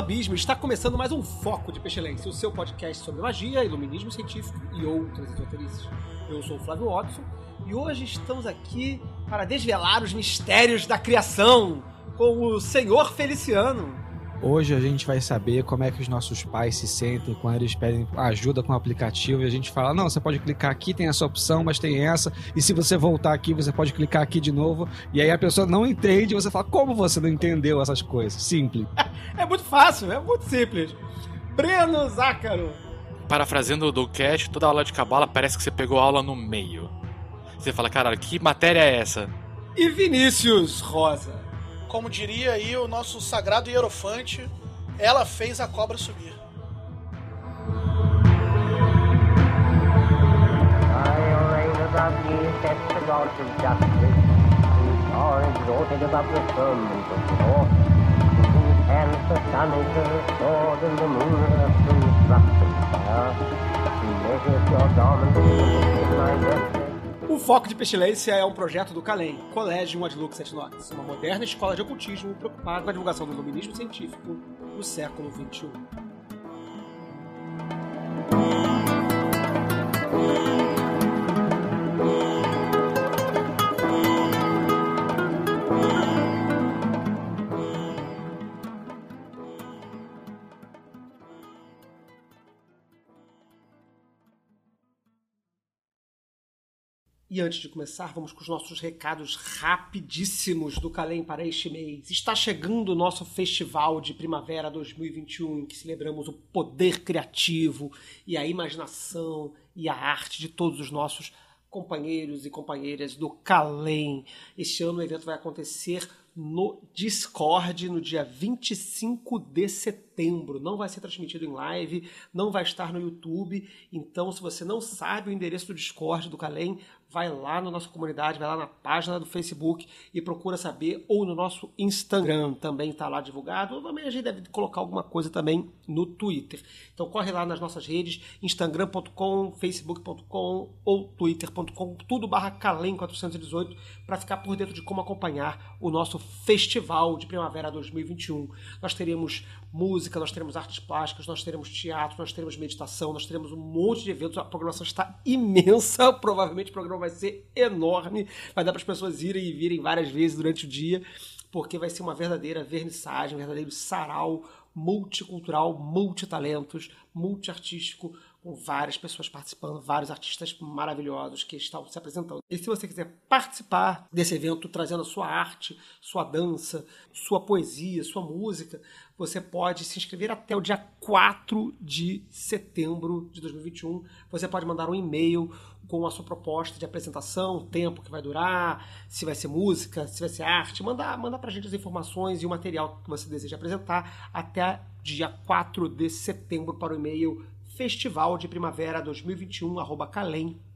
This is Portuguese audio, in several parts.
Abismo! Está começando mais um Foco de Pestilência, o seu podcast sobre magia, iluminismo científico e outras esoterices. Eu sou o Flávio Watson e hoje estamos aqui para desvelar os mistérios da criação com o Senhor Feliciano. Hoje a gente vai saber como é que os nossos pais se sentem quando eles pedem ajuda com o aplicativo e a gente fala: não, você pode clicar aqui, tem essa opção, mas tem essa, e se você voltar aqui, você pode clicar aqui de novo. E aí a pessoa não entende e você fala: como você não entendeu essas coisas? Simples. É muito fácil, é muito simples. Breno Zácaro. Parafraseando o Cast, toda aula de cabala parece que você pegou a aula no meio. Você fala, caralho, que matéria é essa? E Vinícius Rosa. Como diria aí o nosso sagrado hierofante, ela fez a cobra subir. O Foco de Pestilência é um projeto do CALEM, Colégio Adlux et Nox, uma moderna escola de ocultismo preocupada com a divulgação do iluminismo científico no século. XXI. E antes de começar, vamos com os nossos recados rapidíssimos do Calem para este mês. Está chegando o nosso Festival de Primavera 2021, em que celebramos o poder criativo e a imaginação e a arte de todos os nossos companheiros e companheiras do Calem. Este ano o evento vai acontecer no Discord no dia 25 de setembro. Não vai ser transmitido em live, não vai estar no YouTube. Então, se você não sabe o endereço do Discord do Calem, vai lá na nossa comunidade, vai lá na página do Facebook e procura saber, ou no nosso Instagram também está lá divulgado, ou também a gente deve colocar alguma coisa também no Twitter. Então corre lá nas nossas redes, instagram.com, facebook.com ou twitter.com, tudo barra Calem 418, para ficar por dentro de como acompanhar o nosso Festival de Primavera 2021. Nós teremos música, nós teremos artes plásticas, nós teremos teatro, nós teremos meditação, nós teremos um monte de eventos, a programação está imensa, provavelmente programa vai ser enorme, vai dar para as pessoas irem e virem várias vezes durante o dia, porque vai ser uma verdadeira vernissagem, um verdadeiro sarau multicultural, multitalentos, multiartístico, com várias pessoas participando, vários artistas maravilhosos que estão se apresentando. E se você quiser participar desse evento trazendo a sua arte, sua dança, sua poesia, sua música, você pode se inscrever até o dia 4 de setembro de 2021. Você pode mandar um e-mail com a sua proposta de apresentação, o tempo que vai durar, se vai ser música, se vai ser arte. Manda, manda pra gente as informações e o material que você deseja apresentar até dia 4 de setembro para o e-mail festival de primavera 2021 arroba calem.org.br.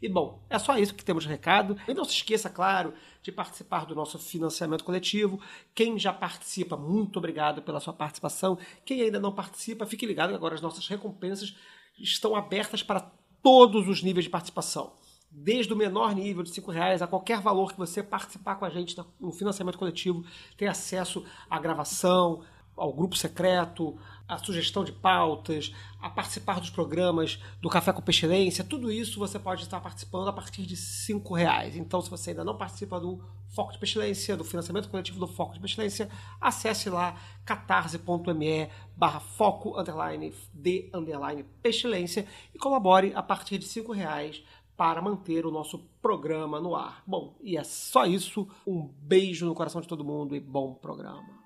E bom, é só isso que temos de recado. E não se esqueça, claro, de participar do nosso financiamento coletivo. Quem já participa, muito obrigado pela sua participação. Quem ainda não participa, fique ligado agora as nossas recompensas estão abertas para todos os níveis de participação. Desde o menor nível de R$ reais a qualquer valor que você participar com a gente no financiamento coletivo, tem acesso à gravação, ao grupo secreto, à sugestão de pautas, a participar dos programas do Café com Pestilência, tudo isso você pode estar participando a partir de cinco reais. Então, se você ainda não participa do Foco de Pestilência, do financiamento coletivo do Foco de Pestilência, acesse lá catarse.me barra foco underline de underline pestilência e colabore a partir de cinco reais para manter o nosso programa no ar. Bom, e é só isso. Um beijo no coração de todo mundo e bom programa.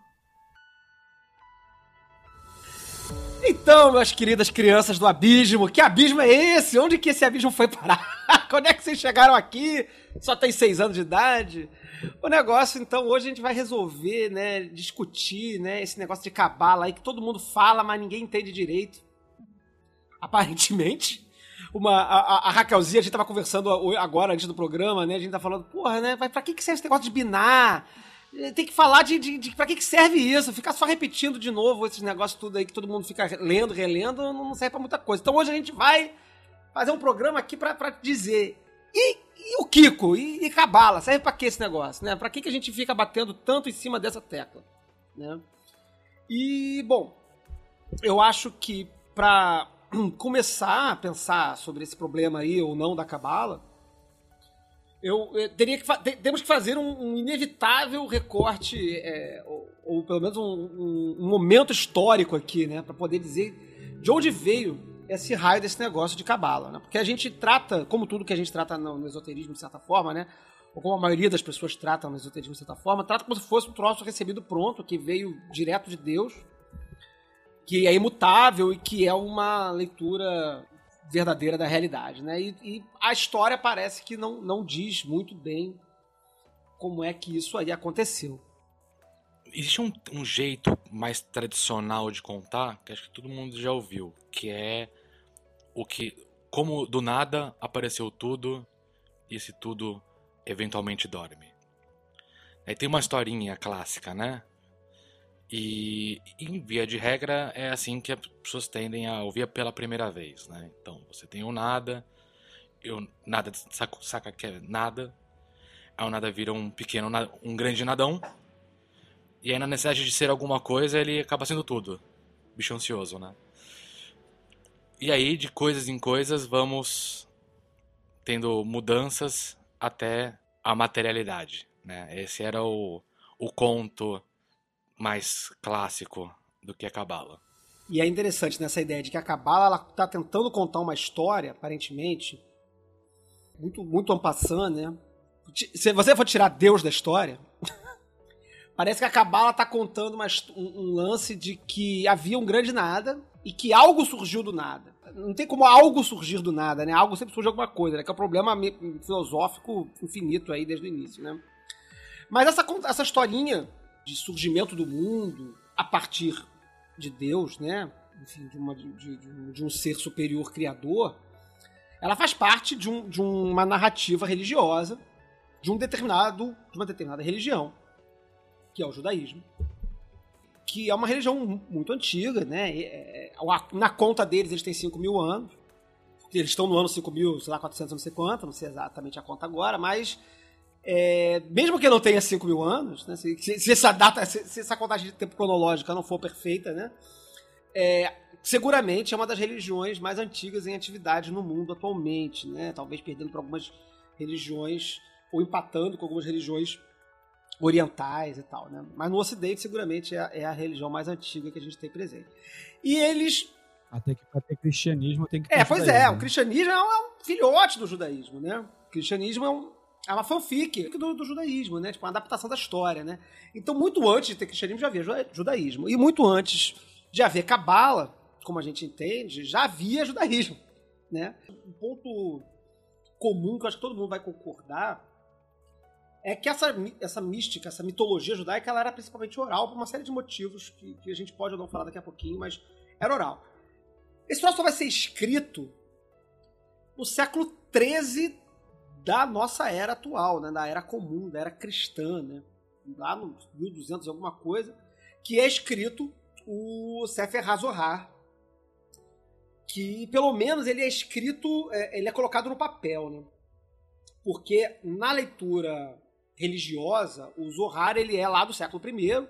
Então, meus queridas crianças do abismo, que abismo é esse? Onde que esse abismo foi parar? Quando é que vocês chegaram aqui? Só tem seis anos de idade? O negócio, então, hoje a gente vai resolver, né, discutir, né, esse negócio de cabala aí que todo mundo fala, mas ninguém entende direito. Aparentemente. Uma, a, a Raquelzinha, a gente tava conversando agora, antes do programa, né, a gente tá falando, porra, né, pra que que serve esse negócio de binar? Tem que falar de, de, de pra que, que serve isso. Ficar só repetindo de novo esses negócios tudo aí que todo mundo fica lendo, relendo, não serve pra muita coisa. Então hoje a gente vai fazer um programa aqui pra, pra dizer. E, e o Kiko? E, e Cabala? Serve pra que esse negócio? Né? Pra que, que a gente fica batendo tanto em cima dessa tecla? Né? E, bom, eu acho que pra começar a pensar sobre esse problema aí ou não da Cabala eu, eu teria que temos que fazer um, um inevitável recorte é, ou, ou, pelo menos um, um, um, momento histórico aqui, né, para poder dizer de onde veio esse raio desse negócio de cabala, né? Porque a gente trata, como tudo que a gente trata no, no esoterismo de certa forma, né, ou como a maioria das pessoas tratam no esoterismo de certa forma, trata como se fosse um troço recebido pronto, que veio direto de Deus, que é imutável e que é uma leitura verdadeira da realidade, né? E, e, a história parece que não, não diz muito bem como é que isso aí aconteceu. Existe um, um jeito mais tradicional de contar, que acho que todo mundo já ouviu, que é o que, como do nada apareceu tudo e esse tudo eventualmente dorme. Aí tem uma historinha clássica, né? E, em via de regra, é assim que as pessoas tendem a ouvir pela primeira vez, né? Então, você tem o nada, eu, nada saca, saca que é nada, aí o nada vira um pequeno, um grande nadão, e aí na necessidade de ser alguma coisa, ele acaba sendo tudo. Bicho ansioso, né? E aí, de coisas em coisas, vamos tendo mudanças até a materialidade, né? Esse era o, o conto mais clássico do que a Cabala. E é interessante nessa ideia de que a Cabala ela tá tentando contar uma história, aparentemente, muito muito ampassando, né? Se você for tirar Deus da história, parece que a Cabala tá contando uma, um, um lance de que havia um grande nada e que algo surgiu do nada. Não tem como algo surgir do nada, né? Algo sempre surge alguma coisa, né? Que é um problema filosófico infinito aí desde o início, né? Mas essa, essa historinha de surgimento do mundo a partir de Deus, né? Enfim, de, uma, de, de, um ser superior criador, ela faz parte de, um, de uma narrativa religiosa de um determinado de uma determinada religião, que é o judaísmo, que é uma religião muito antiga, né? É, na conta deles eles têm 5 mil anos, eles estão no ano 5 mil, sei lá, 400, não sei quanto, não sei exatamente a conta agora, mas é, mesmo que não tenha 5 mil anos, né, se, se, essa data, se, se, essa contagem de tempo cronológica não for perfeita, né, é, seguramente é uma das religiões mais antigas em atividade no mundo atualmente, né, talvez perdendo para algumas religiões ou empatando com algumas religiões orientais e tal, né? Mas no Ocidente seguramente é a, é a religião mais antiga que a gente tem presente. E eles até que para ter cristianismo tem que ter É, pois é, o cristianismo é um, é um filhote do judaísmo, né? O cristianismo é um, é uma fanfic do, do, judaísmo, né? Tipo, uma adaptação da história, né? Então, muito antes de ter cristianismo, já havia judaísmo. E muito antes de haver cabala, como a gente entende, já havia judaísmo, né? Um ponto comum que eu acho que todo mundo vai concordar é que essa, essa mística, essa mitologia judaica, ela era principalmente oral por uma série de motivos que, que a gente pode ou não falar daqui a pouquinho, mas era oral. Esse troço só vai ser escrito no século 13 da nossa era atual, né? da era comum, da era cristã, né? lá no 1200 alguma coisa, que é escrito o Sefer HaZohar, que pelo menos ele é escrito, é, ele é colocado no papel, né? Porque na leitura religiosa, o Zohar ele é lá do século I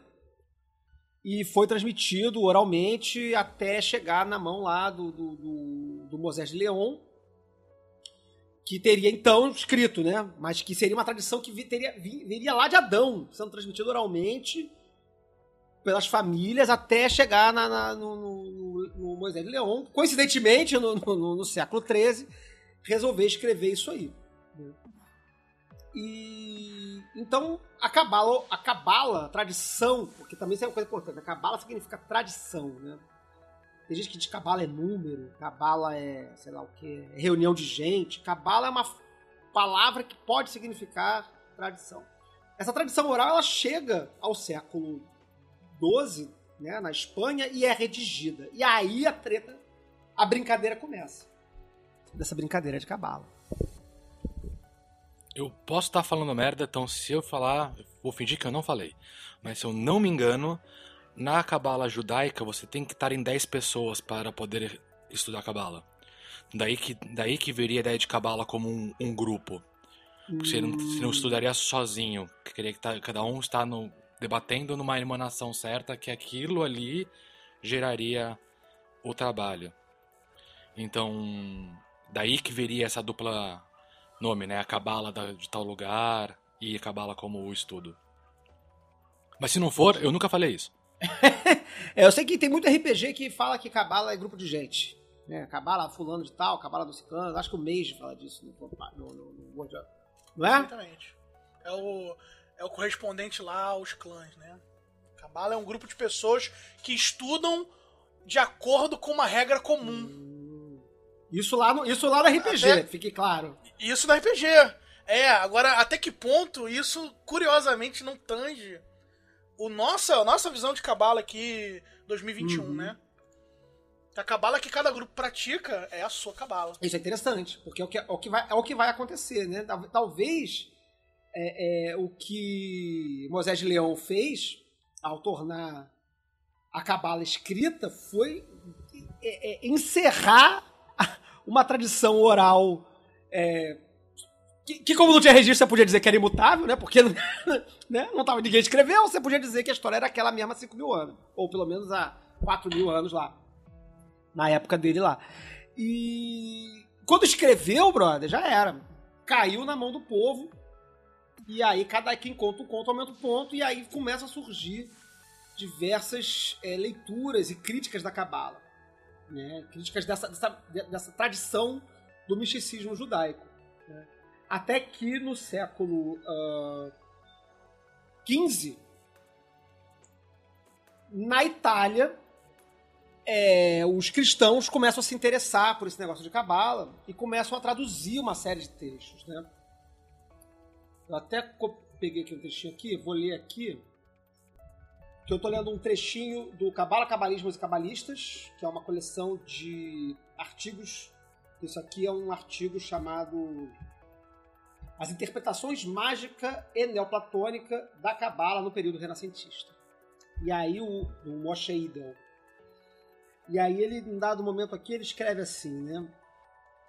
e foi transmitido oralmente até chegar na mão lá do, do, do, do Moisés de Leon, que teria então escrito, né? Mas que seria uma tradição que teria, viria lá de Adão, sendo transmitida oralmente pelas famílias até chegar na, na, no, no, no, Moisés de Leão. Coincidentemente, no, no, século XIII, resolver escrever isso aí. E então a cabala, a cabala, a tradição, porque também isso é uma coisa importante. A cabala significa tradição, né? Tem gente que diz que cabala é número, cabala é, sei lá o que, reunião de gente. Cabala é uma palavra que pode significar tradição. Essa tradição oral ela chega ao século XII, né, na Espanha, e é redigida. E aí a treta, a brincadeira começa. Dessa brincadeira de cabala. Eu posso estar falando merda, então se eu falar, vou fingir que eu não falei. Mas se eu não me engano, na cabala judaica você tem que estar em 10 pessoas para poder estudar cabala. Daí que, daí que viria a ideia de cabala como um, um grupo. Você, não, você não estudaria sozinho. Queria que tá- cada um está no, debatendo numa emanação certa que aquilo ali geraria o trabalho. Então, daí que viria essa dupla nome, né? A cabala de tal lugar e a cabala como o estudo. Mas se não for, eu nunca falei isso. É, eu sei que tem muito RPG que fala que cabala é grupo de gente. Né? Cabala fulano de tal, cabala do ciclano. Acho que o Mage fala disso no, no, no, no World of- Não é? Exatamente. É o, é o correspondente lá aos clãs, né? Cabala é um grupo de pessoas que estudam de acordo com uma regra comum. Isso lá no, isso lá no RPG, Até- fique claro. Isso no RPG. É, agora, até que ponto isso, curiosamente, não tange o nossa, a nossa visão de cabala aqui 2021, Uhum. né? A cabala que cada grupo pratica é a sua cabala. Isso é interessante, porque é o que, é o que, vai, é o que vai acontecer, né? Tal- Talvez é, é, o que Moisés de Leão fez ao tornar a cabala escrita foi é, é, encerrar uma tradição oral é, que, que, como não tinha registro, você podia dizer que era imutável, né? Porque né? não tava, ninguém escreveu, você podia dizer que a história era aquela mesma há 5 mil anos. Ou pelo menos há 4 mil anos lá. Na época dele lá. E quando escreveu, brother, já era. Caiu na mão do povo. E aí, cada quem conta um conto aumenta o ponto. E aí começa a surgir diversas é, leituras e críticas da Cabala. Né? Críticas dessa, dessa, dessa tradição do misticismo judaico. Né? Até que no século XV, na Itália, é, os cristãos começam a se interessar por esse negócio de cabala e começam a traduzir uma série de textos, né? Eu até peguei aqui um trechinho aqui, vou ler aqui, que eu tô lendo um trechinho do Cabala, Cabalismos e Cabalistas, que é uma coleção de artigos. Isso aqui é um artigo chamado As Interpretações Mágica e Neoplatônica da Cabala no período renascentista. E aí o, o Moshe Idel, e aí ele, em dado momento aqui, ele escreve assim, né?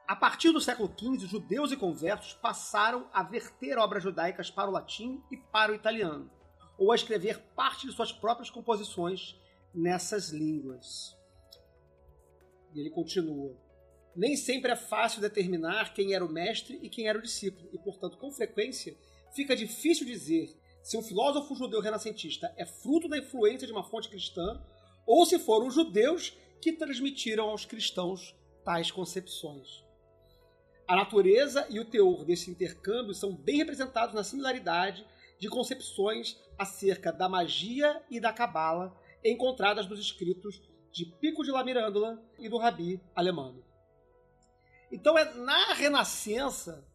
A partir do século XV, judeus e conversos passaram a verter obras judaicas para o latim e para o italiano, ou a escrever parte de suas próprias composições nessas línguas. E ele continua. Nem sempre é fácil determinar quem era o mestre e quem era o discípulo, e, portanto, com frequência, fica difícil dizer se um filósofo judeu renascentista é fruto da influência de uma fonte cristã ou se foram os judeus que transmitiram aos cristãos tais concepções. A natureza e o teor desse intercâmbio são bem representados na similaridade de concepções acerca da magia e da cabala encontradas nos escritos de Pico de la Mirândola e do Rabi Alemano. Então é na Renascença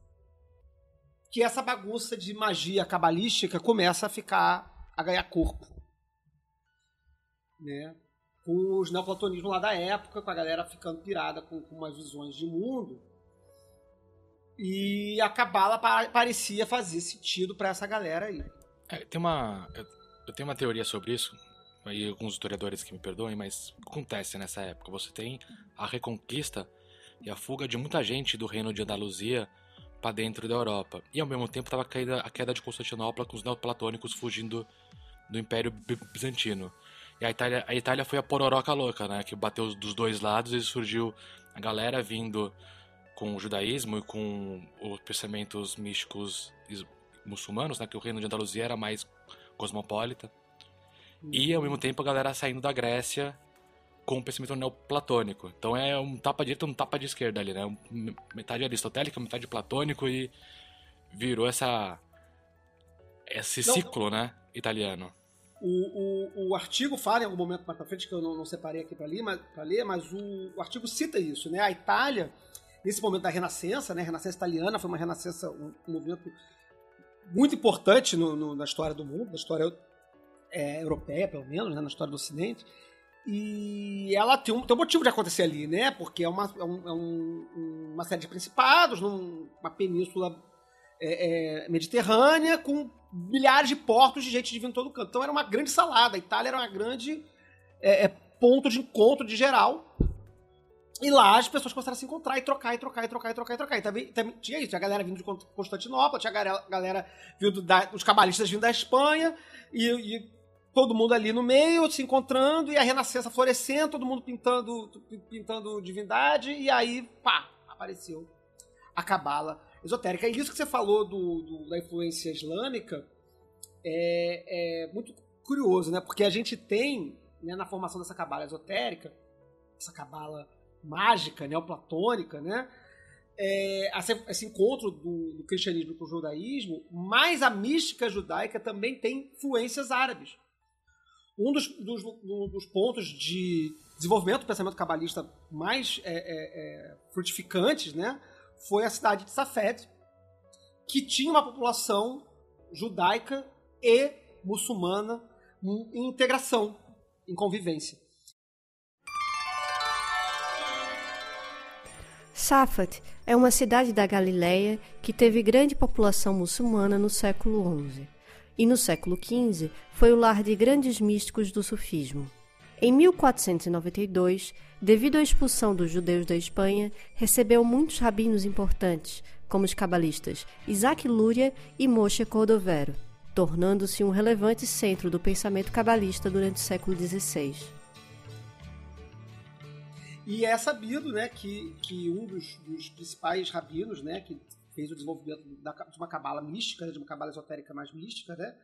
que essa bagunça de magia cabalística começa a ficar a ganhar corpo né? Com os neoplatonismos lá da época, com a galera ficando pirada com, com umas visões de mundo. E a Cabala pa parecia fazer sentido para essa galera aí. É, tem uma. Eu, tenho uma teoria sobre isso. Aí alguns historiadores que me perdoem, mas acontece nessa época. Você tem a reconquista e a fuga de muita gente do reino de Andaluzia para dentro da Europa. E ao mesmo tempo estava a queda, de Constantinopla com os neoplatônicos fugindo do Império Bizantino. E a Itália, a Itália foi a pororoca louca, né? Que bateu dos dois lados e surgiu a galera vindo com o judaísmo e com os pensamentos místicos muçulmanos, né? Que o reino de Andaluzia era mais cosmopolita. E ao mesmo tempo a galera saindo da Grécia com o pensamento neoplatônico. Então é um tapa direita e um tapa de esquerda ali, né? Metade aristotélica, metade platônico e virou essa esse Não. ciclo, né? Italiano. O, o, o artigo fala em algum momento mais para frente, que eu não, não separei aqui para ler, mas, ler, mas o, o artigo cita isso, né? A Itália, nesse momento da Renascença, né? A Renascença italiana foi uma renascença, um, um movimento muito importante no, no, na história do mundo, na história é, europeia, pelo menos, né? na história do Ocidente. E ela tem um, tem um motivo de acontecer ali, né? Porque é uma, é um, é um, uma série de principados, numa península é, é, mediterrânea, com milhares de portos de gente de vindo todo canto. Então era uma grande salada. A Itália era uma grande é, é, ponto de encontro de geral. E lá as pessoas começaram a se encontrar e trocar, e trocar, e trocar, e trocar, e trocar. E também, também tinha isso, tinha a galera vindo de Constantinopla, tinha a galera, galera vindo da, os cabalistas vindo da Espanha, e, e, todo mundo ali no meio, se encontrando, e a Renascença florescendo, todo mundo pintando, pintando divindade, e aí, pá, apareceu a cabala esotérica. E isso que você falou do, do da influência islâmica é, é, muito curioso, né? Porque a gente tem, né, na formação dessa cabala esotérica, essa cabala mágica, neoplatônica, né? É, esse encontro do, do, cristianismo com o judaísmo, mas a mística judaica também tem influências árabes. Um dos, dos, dos pontos de desenvolvimento do pensamento cabalista mais é, é, é frutificantes né, foi a cidade de Safed, que tinha uma população judaica e muçulmana em integração, em convivência. Safat é uma cidade da Galileia que teve grande população muçulmana no século XI e no século XV foi o lar de grandes místicos do sufismo. Em 1492, devido à expulsão dos judeus da Espanha, recebeu muitos rabinos importantes, como os cabalistas Isaac Luria e Moshe Cordovero, tornando-se um relevante centro do pensamento cabalista durante o século XVI. E é sabido né, que, que um dos, dos principais rabinos, né, que fez o desenvolvimento de uma cabala mística, né, de uma cabala esotérica mais mística, né,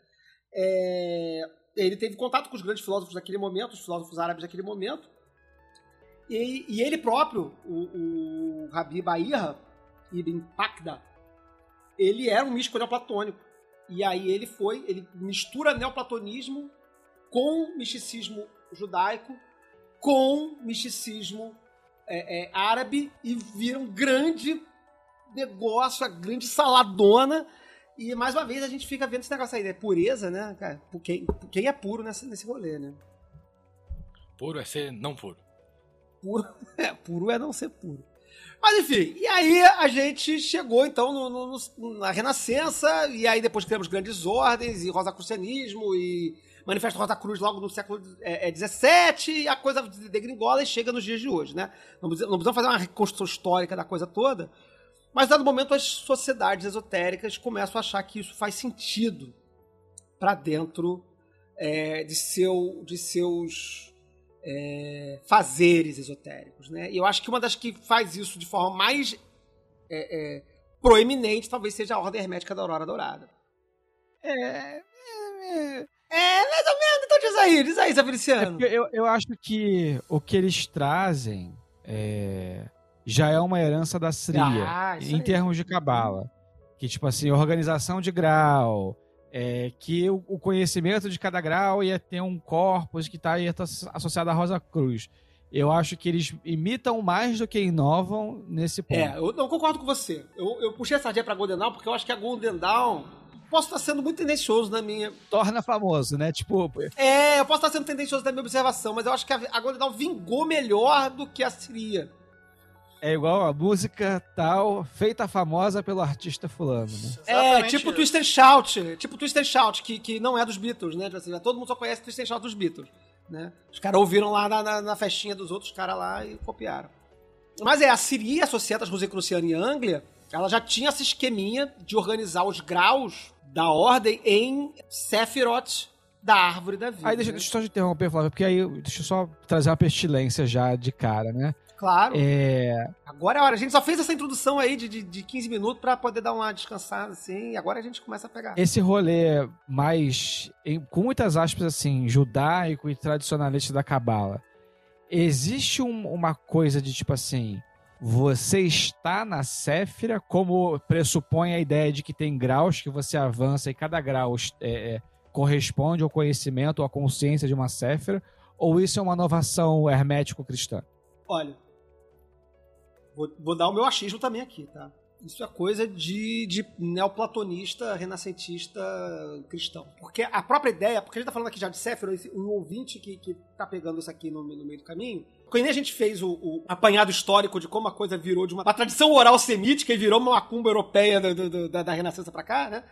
é, ele teve contato com os grandes filósofos daquele momento, os filósofos árabes daquele momento, e, e ele próprio, o, o Rabi Bahia Ibn Pakda, ele era um místico neoplatônico. E aí ele foi, ele mistura neoplatonismo com misticismo judaico, com misticismo é, é, árabe e vira um grande negócio, a grande saladona e mais uma vez a gente fica vendo esse negócio aí, né? Pureza, né, cara? Quem, quem é puro nesse, nesse rolê, né? Puro é ser não puro. Puro é, puro é não ser puro. Mas enfim, e aí a gente chegou então no, no, no, na Renascença, e aí depois criamos grandes ordens, e Rosacrucianismo, e Manifesto Rosa Cruz logo no século XVII, é, é e a coisa degringola e chega nos dias de hoje, né? Não precisamos fazer uma reconstrução histórica da coisa toda, mas, dado momento, as sociedades esotéricas começam a achar que isso faz sentido para dentro é, de, seu, de seus é, fazeres esotéricos. Né? E eu acho que uma das que faz isso de forma mais é, é proeminente talvez seja a Ordem Hermética da Aurora Dourada. É. É, é, é mais ou menos. Então diz aí, diz aí, Zé Feliciano. eu, eu acho que o que eles trazem. É já é uma herança da Sria, ah, em termos de cabala. Que, tipo assim, organização de grau, é, que o, o, conhecimento de cada grau ia ter um corpus que está associado à Rosa Cruz. Eu acho que eles imitam mais do que inovam nesse ponto. É, eu não concordo com você. Eu, eu puxei essa ideia pra Golden Dawn porque eu acho que a Golden Dawn posso estar sendo muito tendencioso na minha. Torna famoso, né? Tipo. É, eu posso estar sendo tendencioso na minha observação, mas eu acho que a, a Golden Dawn vingou melhor do que a Siria é igual a música tal, feita famosa pelo artista fulano, né? É, tipo isso. Twister Shout, tipo Twister Shout, que, que não é dos Beatles, né? Tipo assim, todo mundo só conhece Twister Shout dos Beatles, né? Os caras ouviram lá na, na, na, festinha dos outros caras lá e copiaram. Mas é, a Siri, associada às Rosicruciana e Anglia, ela já tinha esse esqueminha de organizar os graus da ordem em Sephiroth da árvore da vida. Aí deixa, né? deixa eu só te interromper, Flávio, porque aí deixa eu só trazer uma pestilência já de cara, né? Claro. É... Agora é a hora. A gente só fez essa introdução aí de, de, de 15 minutos para poder dar uma descansada, assim, e agora a gente começa a pegar. Esse rolê mais, em, com muitas aspas, assim, judaico e tradicionalista da Cabala, existe um, uma coisa de tipo assim, você está na Séfira, como pressupõe a ideia de que tem graus que você avança e cada grau é, é, corresponde ao conhecimento, à consciência de uma Séfira, ou isso é uma inovação hermético-cristã? Olha, vou, vou dar o meu achismo também aqui, tá? Isso é coisa de, de neoplatonista, renascentista cristão. Porque a própria ideia, porque a gente tá falando aqui já de Séfiro, um ouvinte que, que tá pegando isso aqui no, no meio do caminho, quando a gente fez o, o, apanhado histórico de como a coisa virou de uma, uma tradição oral semítica e virou uma macumba europeia do, do, da, da Renascença para cá, né?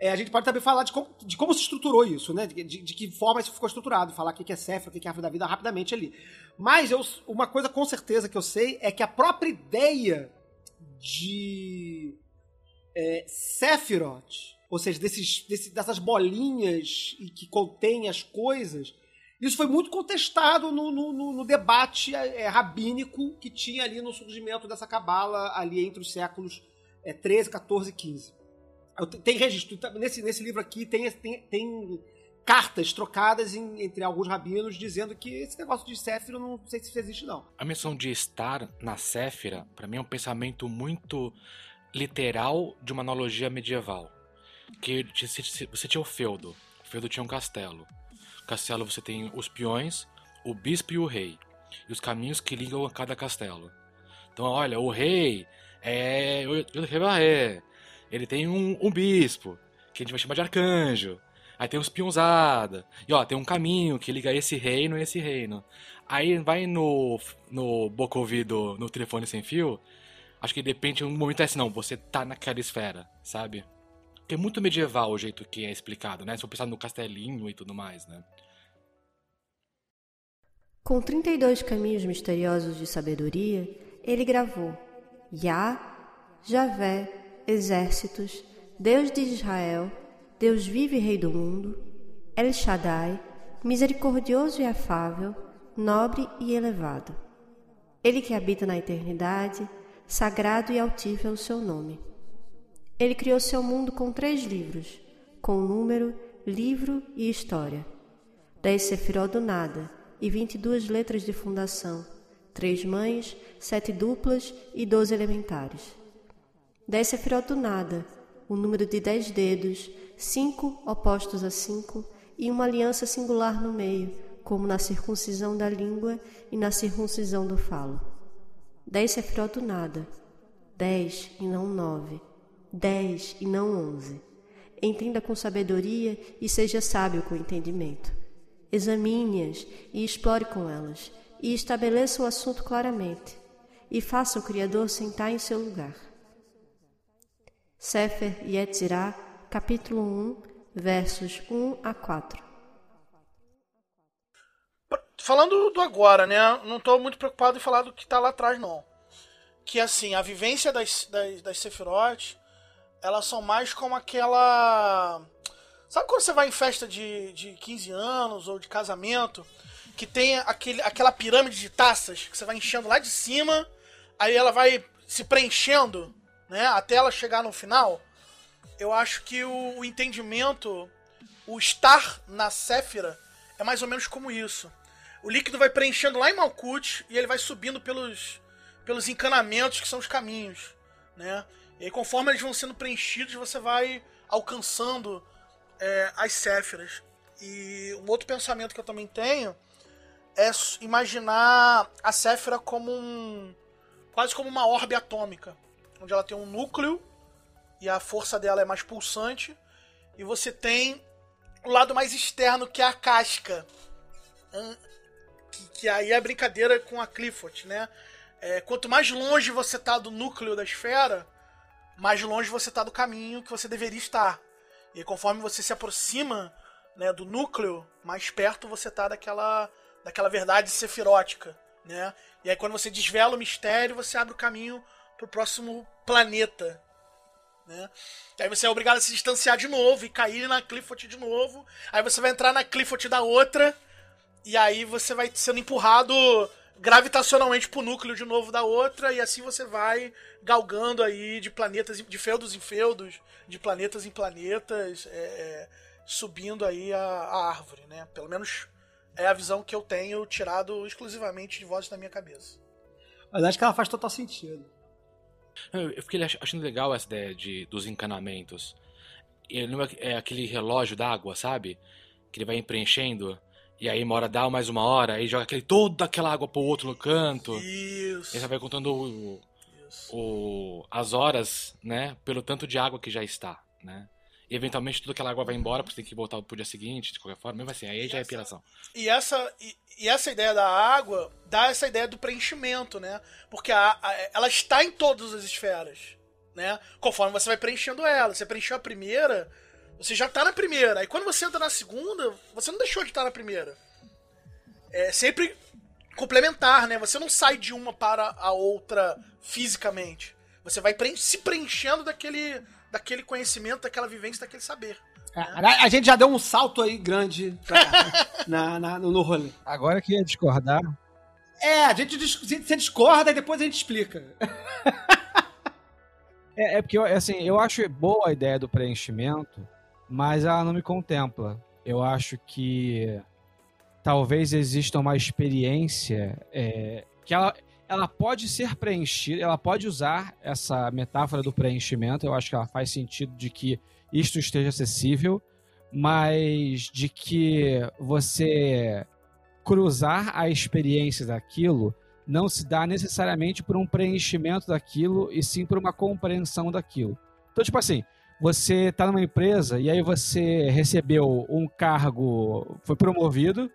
É, a gente pode também falar de como, de como se estruturou isso, né? De, de, de, que forma isso ficou estruturado, falar o que é Séfiro, o que é Árvore da Vida rapidamente ali. Mas eu, uma coisa com certeza que eu sei é que a própria ideia de é, Sephiroth, ou seja, desses, desse, dessas bolinhas que contém as coisas, isso foi muito contestado no, no, no debate é, rabínico que tinha ali no surgimento dessa cabala ali entre os séculos é, 13, 14 e 15. Tem registro, tá, nesse, nesse livro aqui tem, tem, tem cartas trocadas em, entre alguns rabinos dizendo que esse negócio de Séfira não sei se existe não. A menção de estar na Séfira, para mim é um pensamento muito literal de uma analogia medieval. Que você tinha o feudo, o feudo tinha um castelo. No castelo você tem os peões, o bispo e o rei, e os caminhos que ligam a cada castelo. Então, olha, o rei é o ele tem um, um bispo, que a gente vai chamar de arcanjo. Aí tem os peãozada. E ó, tem um caminho que liga esse reino e esse reino. Aí vai no, no boca ouvido, no telefone sem fio. Acho que de repente um momento é assim, não, você tá naquela esfera, sabe? Porque é muito medieval o jeito que é explicado, né? Se eu pensar no castelinho e tudo mais, né? Com 32 caminhos misteriosos de sabedoria, ele gravou Yah, Javé, exércitos, Deus de Israel, Deus vive e Rei do mundo, El Shaddai, misericordioso e afável, nobre e elevado. Ele que habita na eternidade, sagrado e altivo é o seu nome. Ele criou seu mundo com três livros, com número, livro e história. Dez sefiró do nada e vinte e duas letras de fundação, três mães, sete duplas e doze elementares. Dez sefiró do nada, o número de dez dedos, cinco opostos a cinco e uma aliança singular no meio, como na circuncisão da língua e na circuncisão do falo. Dez sefirot do nada, dez e não nove, dez e não onze. Entenda com sabedoria e seja sábio com entendimento. Examine-as e explore com elas, e estabeleça o assunto claramente, e faça o Criador sentar em seu lugar. Sefer Yetzirah capítulo 1, versos 1 a 4. Falando do agora, né? Não estou muito preocupado em falar do que está lá atrás, não. Que assim, a vivência das, das, das Sephiroth, elas são mais como aquela. Sabe quando você vai em festa de, de 15 anos ou de casamento, que tem aquele, aquela pirâmide de taças que você vai enchendo lá de cima, aí ela vai se preenchendo, né? Até ela chegar no final? eu acho que o, o entendimento, o estar na Séfira, é mais ou menos como isso. O líquido vai preenchendo lá em Malkuth e ele vai subindo pelos, pelos encanamentos que são os caminhos, né? E aí, conforme eles vão sendo preenchidos, você vai alcançando é, as Séfiras. E um outro pensamento que eu também tenho é imaginar a Séfira como um. quase como uma orbe atômica. Onde ela tem um núcleo e a força dela é mais pulsante. E você tem o lado mais externo, que é a casca. Que, que aí é brincadeira com a Clifford, né? É, quanto mais longe você tá do núcleo da esfera, mais longe você tá do caminho que você deveria estar. E conforme você se aproxima né, do núcleo, mais perto você tá daquela, daquela verdade sefirótica, né? E aí quando você desvela o mistério, você abre o caminho pro próximo planeta, né? Aí você é obrigado a se distanciar de novo e cair na Clifford de novo. Aí você vai entrar na Clifford da outra. E aí você vai sendo empurrado gravitacionalmente pro núcleo de novo da outra. E assim você vai galgando aí de planetas, de feudos em feudos, de planetas em planetas, é, é, subindo aí a, a, árvore, né? Pelo menos é a visão que eu tenho tirado exclusivamente de vozes da minha cabeça. Mas acho que ela faz total sentido. Eu fiquei achando legal essa ideia de, dos encanamentos. ele é, aquele relógio d'água, sabe? Que ele vai preenchendo. E aí uma hora dá mais uma hora, aí joga aquele, toda aquela água pro outro canto. Isso. Aí você vai contando o, o- as horas, né? Pelo tanto de água que já está, né? E eventualmente toda aquela água vai embora, porque você tem que voltar pro dia seguinte, de qualquer forma. Mesmo assim, aí já é piração. E essa, e, e essa ideia da água dá essa ideia do preenchimento, né? Porque a, a- ela está em todas as esferas, né? Conforme você vai preenchendo ela. Você preencheu a primeira, você já tá na primeira. Aí quando você entra na segunda, você não deixou de estar na primeira. É sempre complementar, né? Você não sai de uma para a outra fisicamente. Você vai preen- se preenchendo daquele, daquele conhecimento, daquela vivência, daquele saber. É, a, a gente já deu um salto aí grande pra cá, na, na- no rolê. Agora que ia discordar, É, a gente você discorda e depois a gente explica. É, é porque, eu- assim, eu acho boa a ideia do preenchimento, mas ela não me contempla. Eu acho que talvez exista uma experiência é, que ela, ela pode ser preenchida, ela pode usar essa metáfora do preenchimento, eu acho que ela faz sentido de que isto esteja acessível, mas de que você cruzar a experiência daquilo não se dá necessariamente por um preenchimento daquilo e sim por uma compreensão daquilo. Então, tipo assim, você está numa empresa e aí você recebeu um cargo, foi promovido,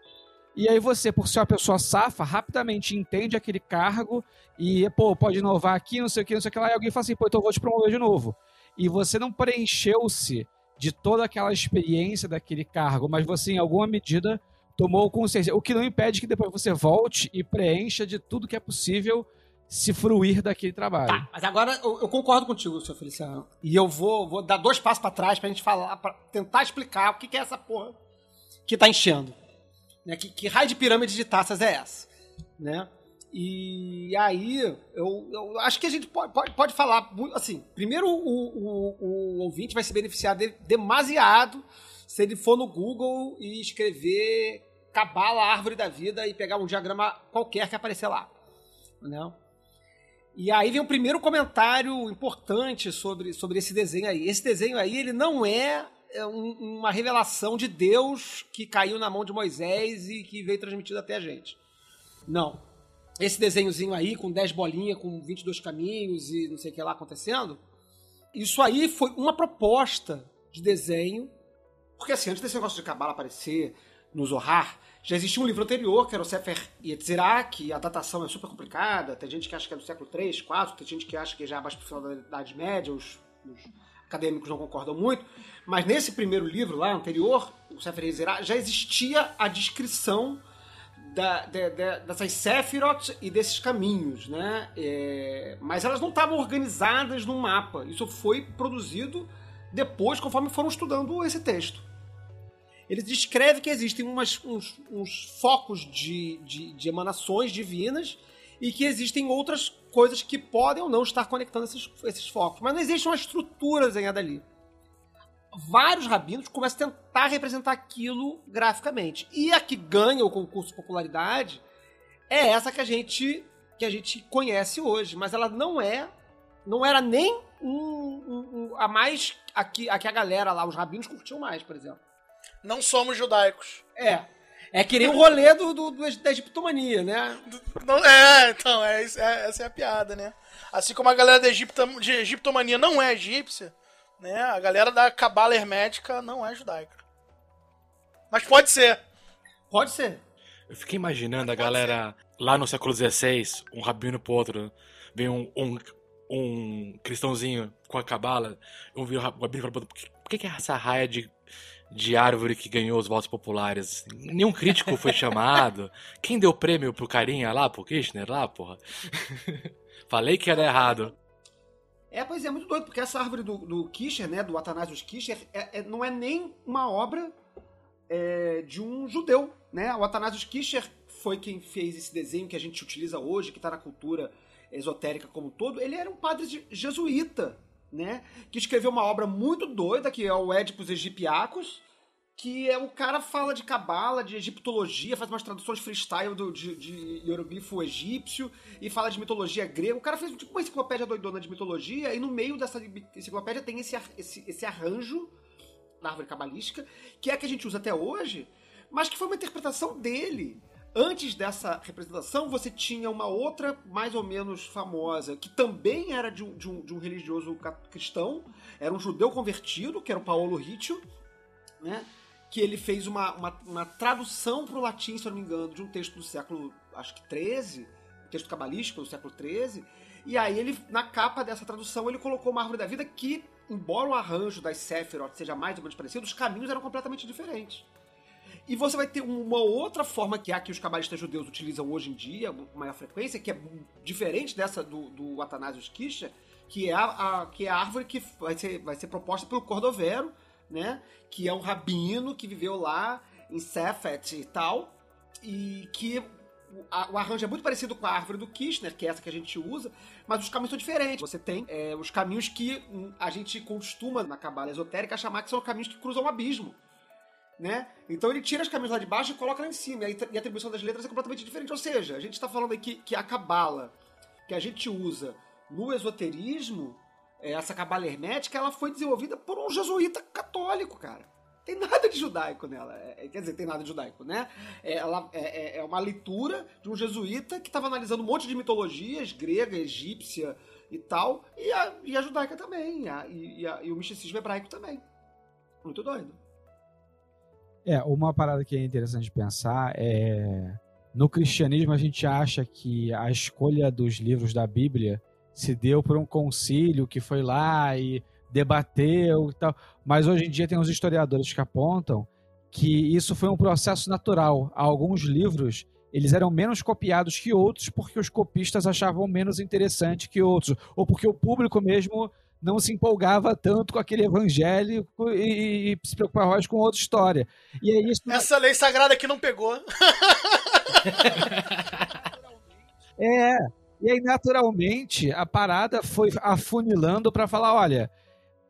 e aí você, por ser uma pessoa safa, rapidamente entende aquele cargo e, pô, pode inovar aqui, não sei o que, não sei o que lá, e alguém fala assim, pô, então eu vou te promover de novo. E você não preencheu-se de toda aquela experiência daquele cargo, mas você, em alguma medida, tomou consciência. O que não impede que depois você volte e preencha de tudo que é possível se fruir daquele trabalho. Tá, mas agora eu, eu concordo contigo, seu Feliciano. E eu vou, vou dar dois passos pra trás pra gente falar, pra tentar explicar o que, que é essa porra que tá enchendo. Né? Que, que raio de pirâmide de taças é essa? Né? E aí, eu, eu acho que a gente pode, pode, pode falar. Assim, primeiro, o, o, o ouvinte vai se beneficiar de, demasiado se ele for no Google e escrever Cabala Árvore da Vida e pegar um diagrama qualquer que aparecer lá. Né? E aí vem o primeiro comentário importante sobre, sobre esse desenho aí. Esse desenho aí, ele não é uma revelação de Deus que caiu na mão de Moisés e que veio transmitido até a gente. Não. Esse desenhozinho aí, com 10 bolinhas, com 22 caminhos e não sei o que lá acontecendo, isso aí foi uma proposta de desenho. Porque assim, antes desse negócio de Cabala aparecer no Zohar, já existia um livro anterior, que era o Sefer Yetzirah, que a datação é super complicada. Tem gente que acha que é do século 3, 4, tem gente que acha que já é mais pro final da Idade Média, os, os acadêmicos não concordam muito. Mas nesse primeiro livro lá, anterior, o Sefer Yetzirah, já existia a descrição da- de- de- dessas Sephiroth e desses caminhos, né? É, mas elas não estavam organizadas num mapa. Isso foi produzido depois, conforme foram estudando esse texto. Ele descreve que existem umas- uns, uns focos de, de- de emanações divinas e que existem outras coisas que podem ou não estar conectando esses, esses focos. Mas não existe uma estrutura desenhada ali. Vários rabinos começam a tentar representar aquilo graficamente. E a que ganha o concurso de popularidade é essa que a gente que a gente conhece hoje, mas ela não é não era nem um, um- um- a mais a que, a que a galera lá, os rabinos curtiam mais, por exemplo. Não somos judaicos. É. É que nem o rolê do, do, do- da egiptomania, né? Não, é, então, é, é- essa é a piada, né? Assim como a galera da Egipta, de egiptomania não é egípcia, né? A galera da cabala hermética não é judaica. Mas pode ser. Pode ser. Eu fiquei imaginando a galera lá no século XVI, um rabino pro outro, vem um, um, um cristãozinho com a cabala, um vira o rabino e fala pro outro, por que, por que que é essa raia de, de árvore que ganhou os votos populares? Nenhum crítico foi chamado. Quem deu prêmio pro carinha lá, pro Kirchner lá, porra? Falei que dar errado. É, pois é, muito doido, porque essa árvore do, do Kircher, né, do Athanasius Kircher, é- é- não é nem uma obra é, de um judeu, né? O Athanasius Kircher foi quem fez esse desenho que a gente utiliza hoje, que está na cultura esotérica como todo. Ele era um padre jesuíta, né? Que escreveu uma obra muito doida, que é o Édipos Egippiacos, que é o cara fala de cabala, de egiptologia, faz umas traduções freestyle do, de, hieroglifo egípcio e fala de mitologia grega. O cara fez tipo uma enciclopédia doidona de mitologia e no meio dessa enciclopédia tem esse, esse, esse arranjo da árvore cabalística, que é a que a gente usa até hoje, mas que foi uma interpretação dele. Antes dessa representação, você tinha uma outra, mais ou menos famosa, que também era de um, de um, de um religioso cristão, era um judeu convertido, que era o Paulo Ritchie, né? que ele fez uma, uma, uma tradução para o latim, se eu não me engano, de um texto do século, acho que 13, um texto cabalístico do século 13, e aí ele, na capa dessa tradução, ele colocou uma árvore da vida que, embora o arranjo das Sephiroth seja mais ou menos parecido, os caminhos eram completamente diferentes. E você vai ter uma outra forma que é a que os cabalistas judeus utilizam hoje em dia, com maior frequência, que é diferente dessa do, do Atanasius Kisha, que é a, a, que é a árvore que vai ser, vai ser proposta pelo Cordovero, né? Que é um rabino que viveu lá em Sefet e tal, e que o arranjo é muito parecido com a árvore do Kirchner, que é essa que a gente usa, mas os caminhos são diferentes. Você tem é, os caminhos que a gente costuma, na cabala esotérica, chamar que são caminhos que cruzam o abismo. Né? Então ele tira os caminhos lá de baixo e coloca lá em cima. E a atribuição das letras é completamente diferente. Ou seja, a gente está falando aqui que a cabala que a gente usa no esoterismo é, essa cabala hermética, ela foi desenvolvida por um jesuíta católico, cara. Tem nada de judaico nela. É, quer dizer, tem nada de judaico, né? É, ela é, é, é uma leitura de um jesuíta que estava analisando um monte de mitologias grega, egípcia e tal, e a, e a judaica também, e, a, e, a, e o misticismo hebraico também. Muito doido. É, uma parada que é interessante pensar é. No cristianismo, a gente acha que a escolha dos livros da Bíblia se deu por um concílio que foi lá e debateu e tal. Mas hoje em dia tem uns historiadores que apontam que isso foi um processo natural. Alguns livros eles eram menos copiados que outros porque os copistas achavam menos interessante que outros, ou porque o público mesmo não se empolgava tanto com aquele evangelho e, e se preocupava mais com outra história. E é isso. Essa lei sagrada que não pegou. é. E aí, naturalmente, a parada foi afunilando para falar: olha,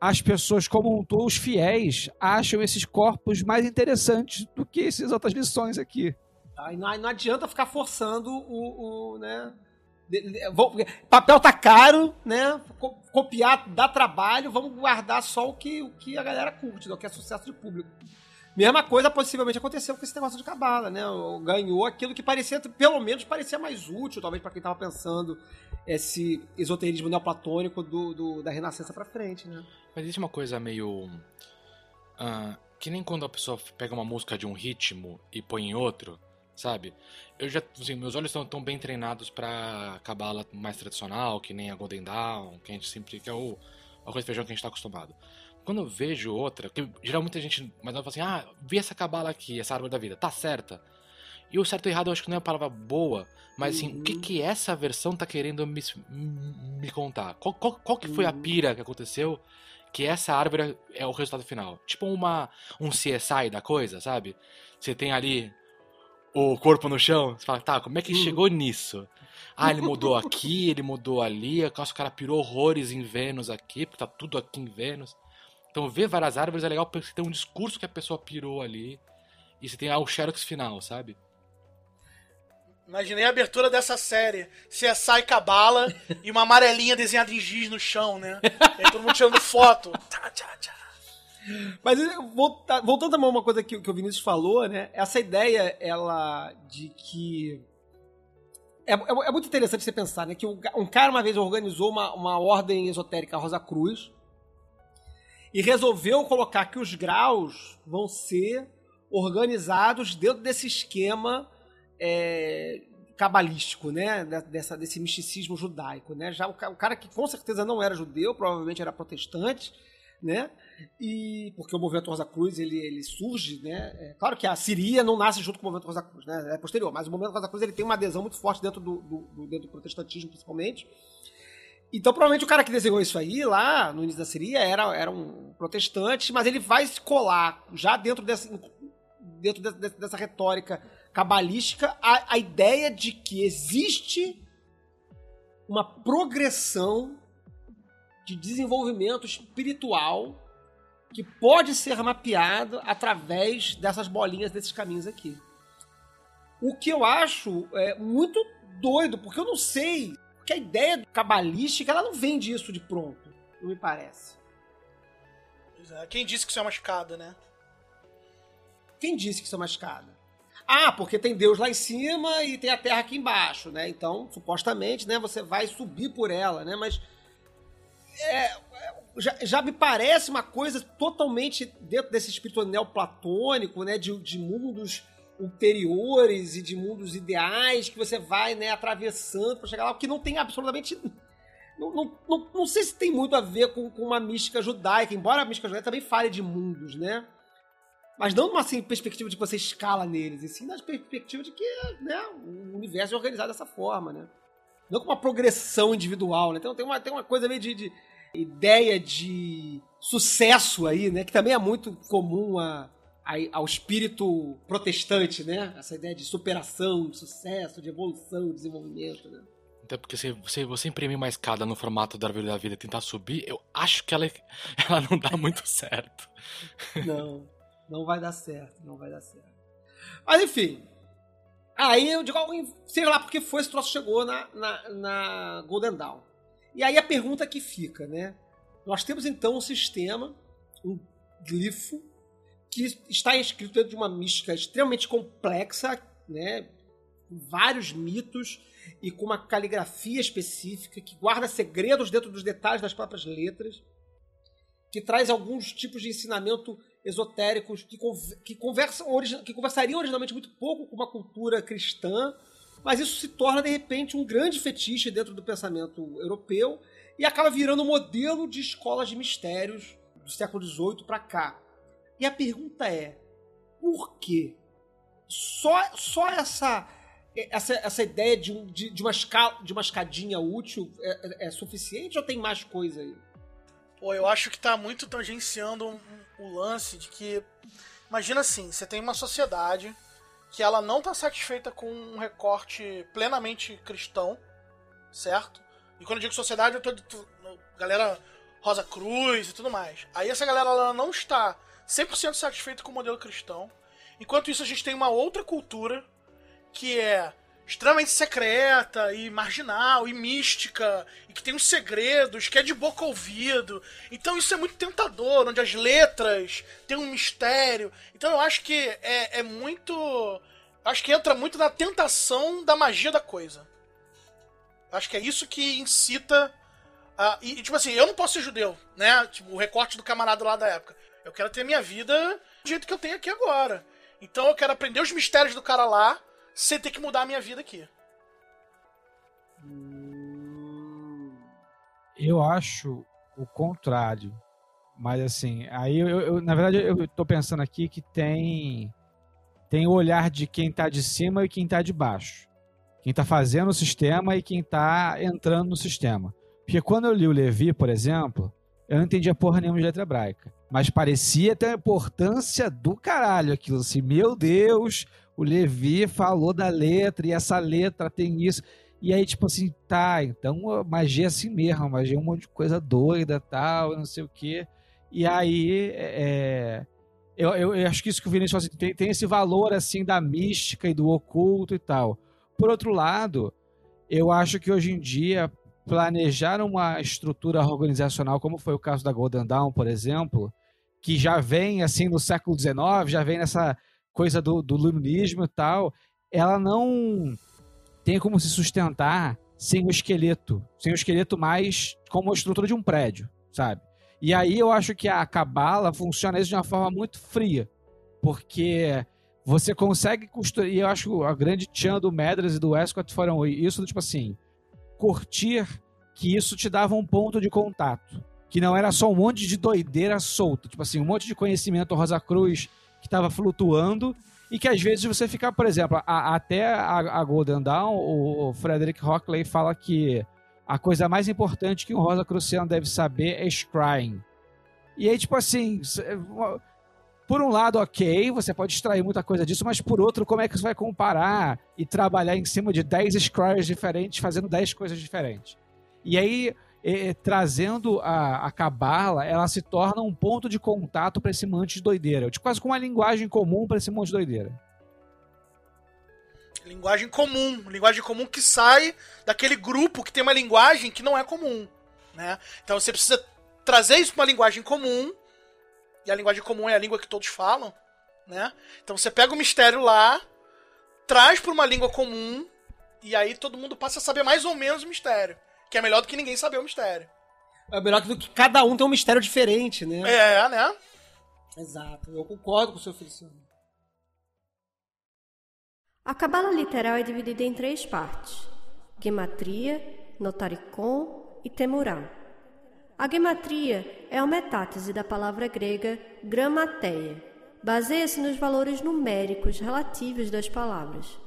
as pessoas como um todo, os fiéis, acham esses corpos mais interessantes do que essas outras lições aqui. Aí não, não adianta ficar forçando o, o né? Papel tá caro, né? Copiar dá trabalho, vamos guardar só o que, o que a galera curte, o que é sucesso de público. Mesma coisa possivelmente aconteceu com esse negócio de cabala, né? Ganhou aquilo que parecia, pelo menos parecia mais útil, talvez para quem estava pensando esse esoterismo neoplatônico do, do da Renascença para frente, né? Mas existe uma coisa meio. Uh, que nem quando a pessoa pega uma música de um ritmo e põe em outro, sabe? Eu já, assim, meus olhos estão tão bem treinados para cabala mais tradicional, que nem a Golden Dawn, que a gente sempre que é o arroz e feijão que a gente está acostumado. Quando eu vejo outra, que geralmente a gente mais fala assim, ah, vi essa cabala aqui, essa árvore da vida, tá certa. E o certo e errado eu acho que não é uma palavra boa, mas assim, uhum. o que, uhum. que essa versão tá querendo me, me contar? Qual, qual, qual que foi a uhum. pira que aconteceu que essa árvore é o resultado final? Tipo uma, um CSI da coisa, sabe? Você tem ali o corpo no chão, você fala, tá, como é que uhum. chegou nisso? Ah, ele mudou aqui, ele mudou ali, o cara pirou horrores em Vênus aqui, porque tá tudo aqui em Vênus. Então ver várias árvores é legal porque você tem um discurso que a pessoa pirou ali. E você tem o xerox final, sabe? Imaginei a abertura dessa série. CSI Cabala e uma amarelinha desenhada em giz no chão, né? E aí todo mundo tirando foto. Tchá, tchá, tchá. Mas voltando também a uma coisa que, que o Vinícius falou, né? Essa ideia, ela, de que. É, é, é muito interessante você pensar, né? Que um, cara uma vez organizou uma, uma ordem esotérica Rosa Cruz, e resolveu colocar que os graus vão ser organizados dentro desse esquema é, cabalístico, né? Dessa, desse misticismo judaico, né? Já o, o, cara que com certeza não era judeu, provavelmente era protestante, né? E porque o movimento Rosa Cruz ele, ele surge, né? É, claro que a Síria não nasce junto com o movimento Rosa Cruz, né? É posterior, mas o movimento Rosa Cruz ele tem uma adesão muito forte dentro do, do, do dentro do protestantismo, principalmente. Então, provavelmente o cara que desenhou isso aí, lá no início da Síria, era, era um protestante, mas ele vai se colar já dentro dessa, dentro dessa, dessa retórica cabalística a, a ideia de que existe uma progressão de desenvolvimento espiritual que pode ser mapeado através dessas bolinhas, desses caminhos aqui. O que eu acho é muito doido, porque eu não sei porque a ideia cabalística, ela não vem disso de pronto, não me parece. É. Quem disse que isso é uma escada, né? Quem disse que isso é uma escada? Ah, porque tem Deus lá em cima e tem a terra aqui embaixo, né? Então, supostamente, né, você vai subir por ela, né? Mas é, já, já, me parece uma coisa totalmente dentro desse espírito neoplatônico, né? De, de mundos ulteriores e de mundos ideais que você vai, né, atravessando para chegar lá, que não tem absolutamente não, não, não, não, sei se tem muito a ver com, com uma mística judaica, embora a mística judaica também fale de mundos, né? Mas não numa assim, perspectiva de que você escala neles, e sim na perspectiva de que né, o universo é organizado dessa forma, né? Não com uma progressão individual, né? Então tem uma, tem uma coisa meio de, de ideia de sucesso aí, né? Que também é muito comum a, a, ao espírito protestante, né? Essa ideia de superação, de sucesso, de evolução, de desenvolvimento, né? Até porque se você, você imprimir uma escada no formato da árvore da vida e tentar subir, eu acho que ela, ela não dá muito certo. Não. Não vai dar certo, não vai dar certo. Mas enfim. Aí eu digo, sei lá porque foi, esse troço chegou na, na, na Golden Dawn. E aí a pergunta que fica, né? Nós temos então um sistema, um glifo, que está escrito dentro de uma mística extremamente complexa, né? Com vários mitos e com uma caligrafia específica que guarda segredos dentro dos detalhes das próprias letras, que traz alguns tipos de ensinamento esotéricos que, conversam, que conversariam originalmente muito pouco com uma cultura cristã, mas isso se torna de repente um grande fetiche dentro do pensamento europeu e acaba virando modelo de escolas de mistérios do século XVIII para cá. E a pergunta é: por quê? Só, só essa, essa, essa ideia de, um, de, de, uma escala, de uma escadinha útil é, é, é suficiente ou tem mais coisa aí? Pô, eu acho que tá muito tangenciando o lance de que. Imagina assim, você tem uma sociedade que ela não tá satisfeita com um recorte plenamente cristão, certo? E quando eu digo sociedade, eu tô. Galera Rosa Cruz e tudo mais. Aí essa galera ela não está 100% satisfeita com o modelo cristão. Enquanto isso, a gente tem uma outra cultura que é extremamente secreta e marginal e mística e que tem uns segredos, que é de boca ouvido. Então isso é muito tentador, onde as letras têm um mistério. Então eu acho que é, é muito. Acho que entra muito na tentação da magia da coisa. Acho que é isso que incita. A, e, tipo assim, eu não posso ser judeu, né? Tipo, o recorte do camarada lá da época. Eu quero ter minha vida do jeito que eu tenho aqui agora. Então eu quero aprender os mistérios do cara lá sem ter que mudar a minha vida aqui. Eu acho o contrário. Mas assim, aí eu, eu, na verdade eu tô pensando aqui que tem tem o olhar de quem tá de cima e quem tá de baixo. Quem tá fazendo o sistema e quem tá entrando no sistema. Porque quando eu li o Levi, por exemplo, eu não entendia porra nenhuma de letra hebraica. Mas parecia ter a importância do caralho aquilo assim. Meu Deus, o Levi falou da letra e essa letra tem isso. E aí, tipo assim, tá, então magia é assim mesmo, magia é um monte de coisa doida tal, não sei o quê. E aí, é, eu, eu, eu, acho que isso que o Vinícius assim, tem, tem esse valor assim da mística e do oculto e tal. Por outro lado, eu acho que hoje em dia planejar uma estrutura organizacional, como foi o caso da Golden Dawn, por exemplo, que já vem assim no século XIX, já vem nessa coisa do, do e tal, ela não tem como se sustentar sem o esqueleto, sem o esqueleto mais como a estrutura de um prédio, sabe? E aí eu acho que a cabala funciona isso de uma forma muito fria, porque você consegue construir, e eu acho que a grande tchan do Medras e do Westcott foram isso, tipo assim, curtir que isso te dava um ponto de contato, que não era só um monte de doideira solta, tipo assim, um monte de conhecimento Rosa Cruz que estava flutuando e que às vezes você fica, por exemplo, a, até a, a, Golden Dawn, o Frederick Hockley fala que a coisa mais importante que um Rosa Cruciano deve saber é scrying. E aí, tipo assim, por um lado, ok, você pode extrair muita coisa disso, mas por outro, como é que você vai comparar e trabalhar em cima de 10 scryers diferentes, fazendo 10 coisas diferentes? E aí, é, trazendo a, cabala, ela se torna um ponto de contato para esse monte de doideira. Tipo, quase com uma linguagem comum para esse monte de doideira. Linguagem comum. Linguagem comum que sai daquele grupo que tem uma linguagem que não é comum. Né? Então você precisa trazer isso para uma linguagem comum e a linguagem comum é a língua que todos falam, né? Então você pega o mistério lá, traz para uma língua comum, e aí todo mundo passa a saber mais ou menos o mistério. Que é melhor do que ninguém saber o mistério. É melhor do que cada um tem um mistério diferente, né? É, né? Exato, eu concordo com o seu Feliciano. A cabala literal é dividida em três partes: gematria, notaricon e temurá. A gematria é a metátese da palavra grega gramateia. Baseia-se nos valores numéricos relativos das palavras.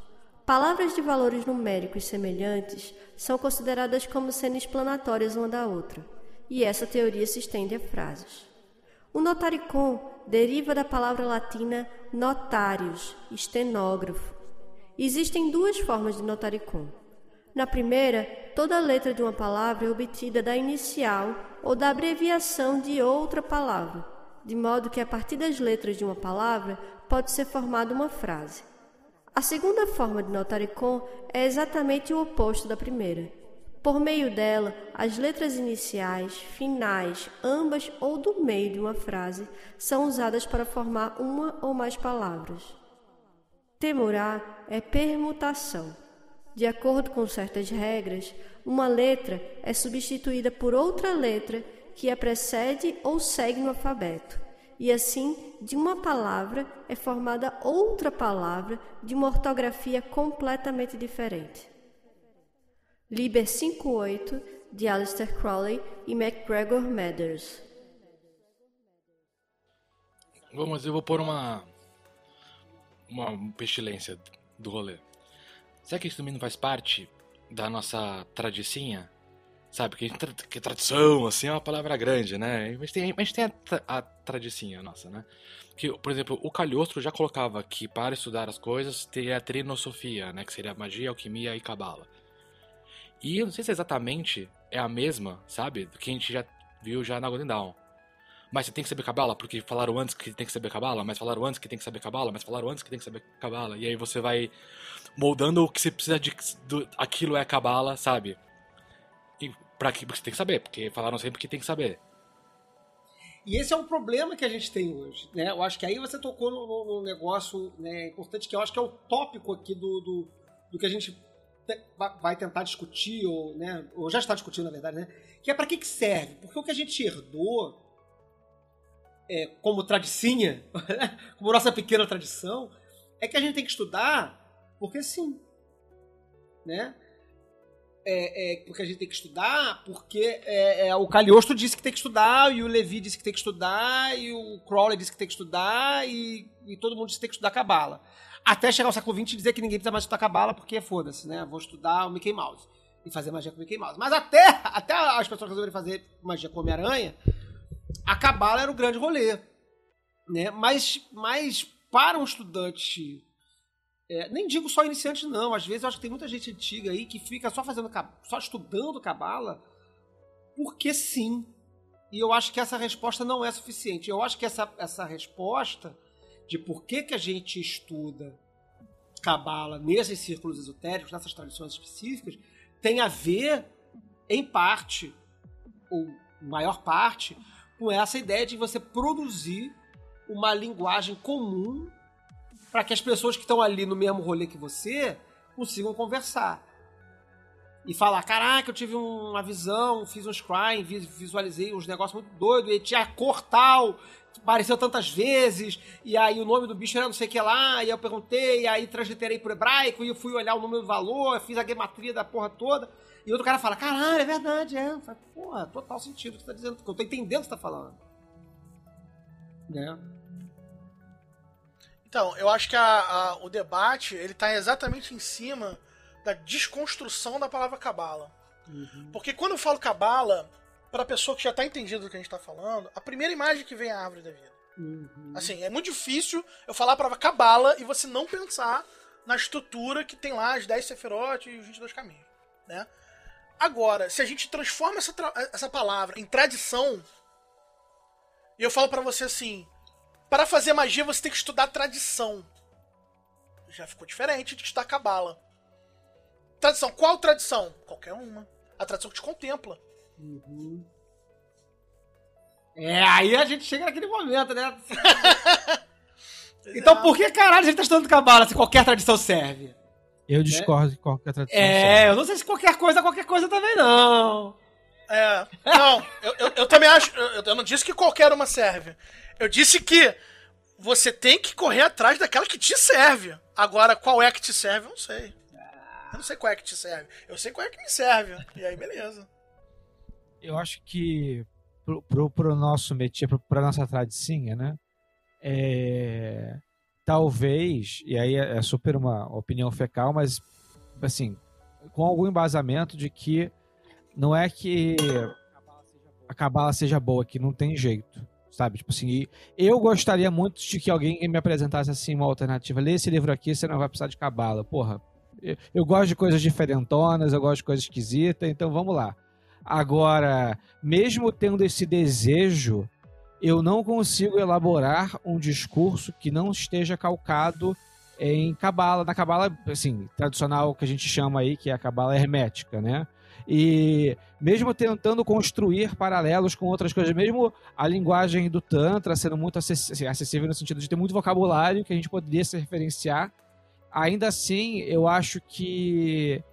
Palavras de valores numéricos semelhantes são consideradas como sendo explanatórias uma da outra, e essa teoria se estende a frases. O notaricon deriva da palavra latina notarius, estenógrafo. Existem duas formas de notaricon. Na primeira, toda letra de uma palavra é obtida da inicial ou da abreviação de outra palavra, de modo que a partir das letras de uma palavra pode ser formada uma frase. A segunda forma de notaricon é exatamente o oposto da primeira. Por meio dela, as letras iniciais, finais, ambas ou do meio de uma frase são usadas para formar uma ou mais palavras. Temurá é permutação. De acordo com certas regras, uma letra é substituída por outra letra que a precede ou segue no alfabeto. E assim, de uma palavra é formada outra palavra de uma ortografia completamente diferente. Liber 5.8, de Alistair Crowley e MacGregor Mathers. Mas eu vou pôr uma. Uma pestilência do rolê. Será que isso também não faz parte da nossa tradicinha? Sabe, que, que tradição, assim, é uma palavra grande, né? Mas tem, mas tem a, tra a tradicinha nossa, né? Que, por exemplo, o Calhostro já colocava que para estudar as coisas teria a trinosofia, né? Que seria magia, alquimia e cabala. E eu não sei se exatamente é a mesma, sabe? Que a gente já viu já na Golden Dawn. Mas você tem que saber cabala, porque falaram antes que tem que saber cabala, mas falaram antes que tem que saber cabala, mas falaram antes que tem que saber cabala. E aí você vai moldando o que você precisa de. Do, aquilo é cabala, sabe? Pra que você tem que saber, porque falaram sempre que tem que saber. E esse é um problema que a gente tem hoje, né? Eu acho que aí você tocou num, negócio né, importante que eu acho que é o tópico aqui do, do, do que a gente vai tentar discutir, ou, né, ou já está discutindo, na verdade, né? Que é para que, que serve? Porque o que a gente herdou é, como tradicinha, como nossa pequena tradição, é que a gente tem que estudar porque sim. Né? É, é, porque a gente tem que estudar, porque é, é, o Caliosto disse que tem que estudar, e o Levi disse que tem que estudar, e o Crowley disse que tem que estudar, e, e todo mundo disse que tem que estudar Cabala. Até chegar ao século XX e dizer que ninguém precisa mais estudar Cabala, porque foda-se, né? Vou estudar o Mickey Mouse. E fazer magia com o Mickey Mouse. Mas até, até as pessoas resolverem fazer magia com Homem-Aranha, a Cabala era o grande rolê. Né? Mas, mas para um estudante. É, nem digo só iniciante, não. Às vezes eu acho que tem muita gente antiga aí que fica só fazendo só estudando Cabala porque sim. E eu acho que essa resposta não é suficiente. Eu acho que essa, essa resposta de por que, que a gente estuda Cabala nesses círculos esotéricos, nessas tradições específicas, tem a ver, em parte, ou maior parte, com essa ideia de você produzir uma linguagem comum para que as pessoas que estão ali no mesmo rolê que você consigam conversar. E falar, caraca, eu tive uma visão, fiz um scrying, visualizei uns negócios muito doidos, e tinha cor tal, apareceu tantas vezes, e aí o nome do bicho era não sei o que lá, e eu perguntei, e aí transliterei pro hebraico, e eu fui olhar o número do valor, fiz a gematria da porra toda. E outro cara fala, caralho, é verdade, é. Falo, Porra, total sentido o que você tá dizendo, eu tô entendendo o que você tá falando. Né? Então, eu acho que a, a, o debate, ele tá exatamente em cima da desconstrução da palavra cabala. Uhum. Porque quando eu falo cabala, para pessoa que já tá entendendo do que a gente tá falando, a primeira imagem que vem é a árvore da vida. Uhum. Assim, é muito difícil eu falar a palavra cabala e você não pensar na estrutura que tem lá as 10 seferotes e os 22 caminhos, né? Agora, se a gente transforma essa, essa palavra em tradição, e eu falo para você assim: para fazer magia você tem que estudar tradição. Já ficou diferente de estudar cabala. Tradição, qual tradição? Qualquer uma. A tradição que te contempla. Uhum. É, aí a gente chega naquele momento, né? então por que caralho a gente tá estudando cabala se qualquer tradição serve? Eu discordo de qualquer tradição. É, serve. eu não sei se qualquer coisa, qualquer coisa também não. É. Não, eu, eu, eu também acho. Eu, eu não disse que qualquer uma serve. Eu disse que você tem que correr atrás daquela que te serve. Agora, qual é que te serve, eu não sei. Eu não sei qual é que te serve. Eu sei qual é que me serve. E aí, beleza. Eu acho que pro, pro, pro nosso métier, pro, pra nossa tradicinha, né? É, talvez, e aí é, é super uma opinião fecal, mas assim, com algum embasamento de que não é que a cabala seja boa, que não tem jeito, sabe? Tipo assim, eu gostaria muito de que alguém me apresentasse assim uma alternativa. Lê esse livro aqui, você não vai precisar de cabala. Porra, eu, eu gosto de coisas diferentonas, eu gosto de coisas esquisitas, então vamos lá. Agora, mesmo tendo esse desejo, eu não consigo elaborar um discurso que não esteja calcado em cabala, na cabala, assim, tradicional que a gente chama aí, que é a cabala hermética, né? E mesmo tentando construir paralelos com outras coisas, mesmo a linguagem do Tantra sendo muito assim, acessível no sentido de ter muito vocabulário que a gente poderia se referenciar, ainda assim eu acho que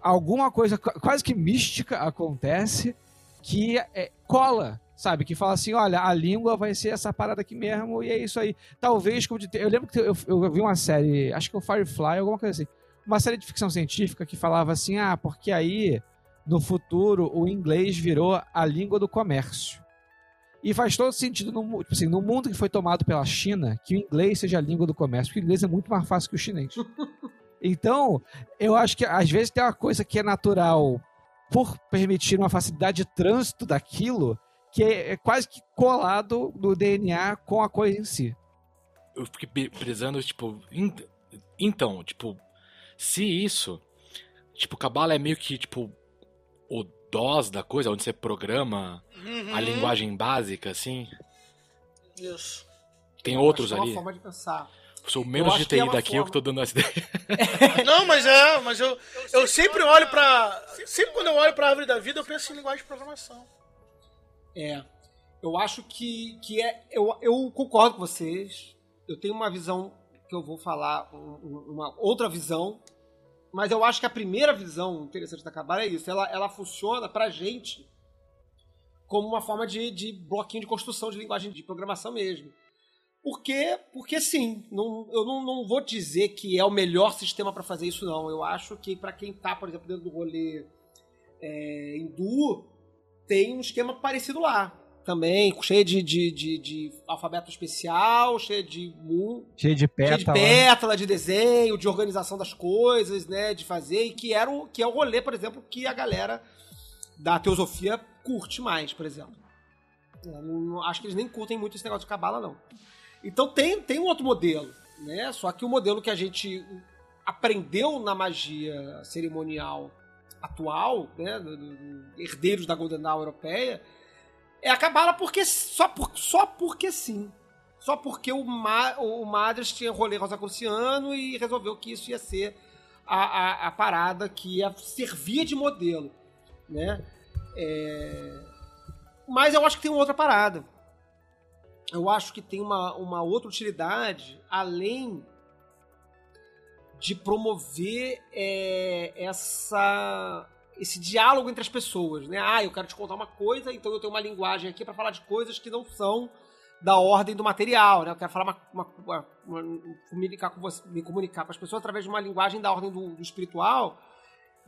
alguma coisa qu- quase que mística acontece que é, cola, sabe? Que fala assim, olha, a língua vai ser essa parada aqui mesmo e é isso aí. Talvez, como de eu lembro que eu, eu vi uma série, acho que é o Firefly, alguma coisa assim, uma série de ficção científica que falava assim, ah, porque aí no futuro o inglês virou a língua do comércio. E faz todo sentido no, tipo assim, no mundo que foi tomado pela China, que o inglês seja a língua do comércio, porque o inglês é muito mais fácil que o chinês. Então, eu acho que às vezes tem uma coisa que é natural por permitir uma facilidade de trânsito daquilo, que é, é quase que colado no DNA com a coisa em si. Eu fiquei prezando, tipo. in- Então, tipo, se isso. Tipo, Cabala é meio que, tipo, o DOS da coisa, onde você programa Uhum. a linguagem básica, assim. Isso. Tem Eu outros acho que é ali. uma forma de pensar. Sou menos de é TI uma daqui, eu que forma. tô dando essa ideia. Não, mas é, mas eu, eu sempre olho pra. Sempre quando eu olho pra árvore da vida, eu penso em linguagem de programação. É. Eu acho que, que é. Eu, eu concordo com vocês. Eu tenho uma visão que eu vou falar, um- um- uma outra visão. Mas eu acho que a primeira visão interessante da Cabala é isso. Ela, ela funciona pra gente como uma forma de, de bloquinho de construção de linguagem de programação mesmo. Porque, porque sim, não, eu não, não vou dizer que é o melhor sistema para fazer isso, não. Eu acho que para quem tá, por exemplo, dentro do rolê é, hindu, tem um esquema parecido lá. Também, cheio de, de, de, de alfabeto especial, cheio de mu, Cheio de cheio de pétala. pétala, de desenho, de organização das coisas, né? De fazer, e que era o, que é o rolê, por exemplo, que a galera da teosofia curte mais, por exemplo. Não- não- acho que eles nem curtem muito esse negócio de cabala, não. Então tem, tem um outro modelo, né? Só que o modelo que a gente aprendeu na magia cerimonial atual, né? herdeiros da Golden Dawn europeia, é a cabala porque, só, por, só porque sim. Só porque o, Ma, o Madras tinha rolê rosacruciano e resolveu que isso ia ser a, a, a parada que ia servir de modelo, né? É, Mas eu acho que tem outra parada. Eu acho que tem uma, uma outra utilidade além de promover é, essa esse diálogo entre as pessoas, né? Ah, eu quero te contar uma coisa, então eu tenho uma linguagem aqui para falar de coisas que não são da ordem do material, né? Eu quero falar uma, uma- uma- comunicar com você, me comunicar com as pessoas através de uma linguagem da ordem do, do espiritual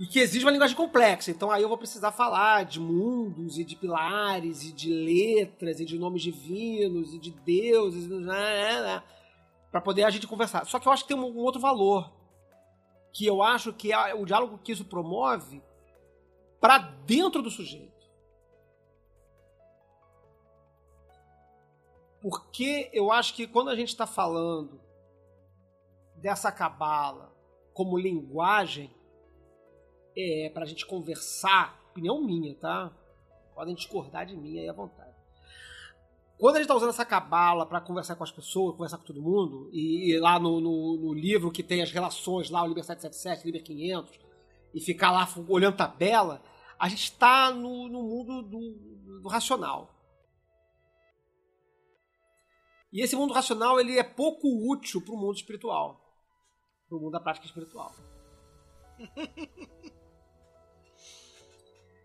e que exige uma linguagem complexa. Então aí eu vou precisar falar de mundos e de pilares e de letras e de nomes divinos e de deuses para poder a gente conversar. Só que eu acho que tem um, um outro valor que eu acho que é o diálogo que isso promove para dentro do sujeito. Porque eu acho que quando a gente está falando dessa cabala como linguagem é, para a gente conversar, opinião minha, tá? Podem discordar de mim aí à vontade. Quando a gente está usando essa cabala para conversar com as pessoas, conversar com todo mundo, e, e lá no, no- no livro que tem as relações, lá o Liber 777, Liber 500, e ficar lá olhando tabela, a gente está no, no mundo do, do racional. E esse mundo racional ele é pouco útil para o mundo espiritual, para o mundo da prática espiritual.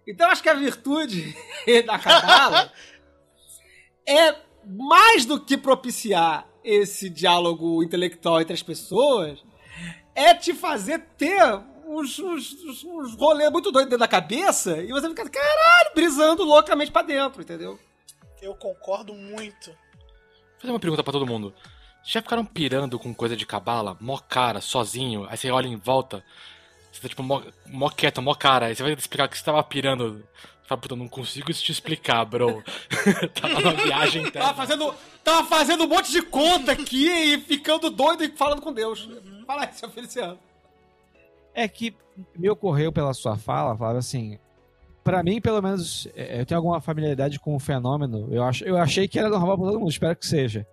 Então acho que a virtude da cabala é mais do que propiciar esse diálogo intelectual entre as pessoas, é te fazer ter uns, uns, uns, uns rolês muito doidos dentro da cabeça e você fica, caralho, brisando loucamente pra dentro, entendeu? Eu concordo muito. Vou fazer uma pergunta pra todo mundo. Já ficaram pirando com coisa de cabala, mó cara, sozinho, aí você olha em volta, você tá tipo mó, mó quieto, mó cara, aí você vai explicar que você tava pirando. Fala, puta, não consigo isso te explicar, bro. tava numa viagem interna. Tava fazendo, tava fazendo um monte de conta aqui e ficando doido e falando com Deus. Fala aí, seu Feliciano. É que me ocorreu pela sua fala, Flávio, assim. Pra mim, pelo menos, é, eu tenho alguma familiaridade com o fenômeno. Eu, ach, eu achei que era normal pra todo mundo, espero que seja.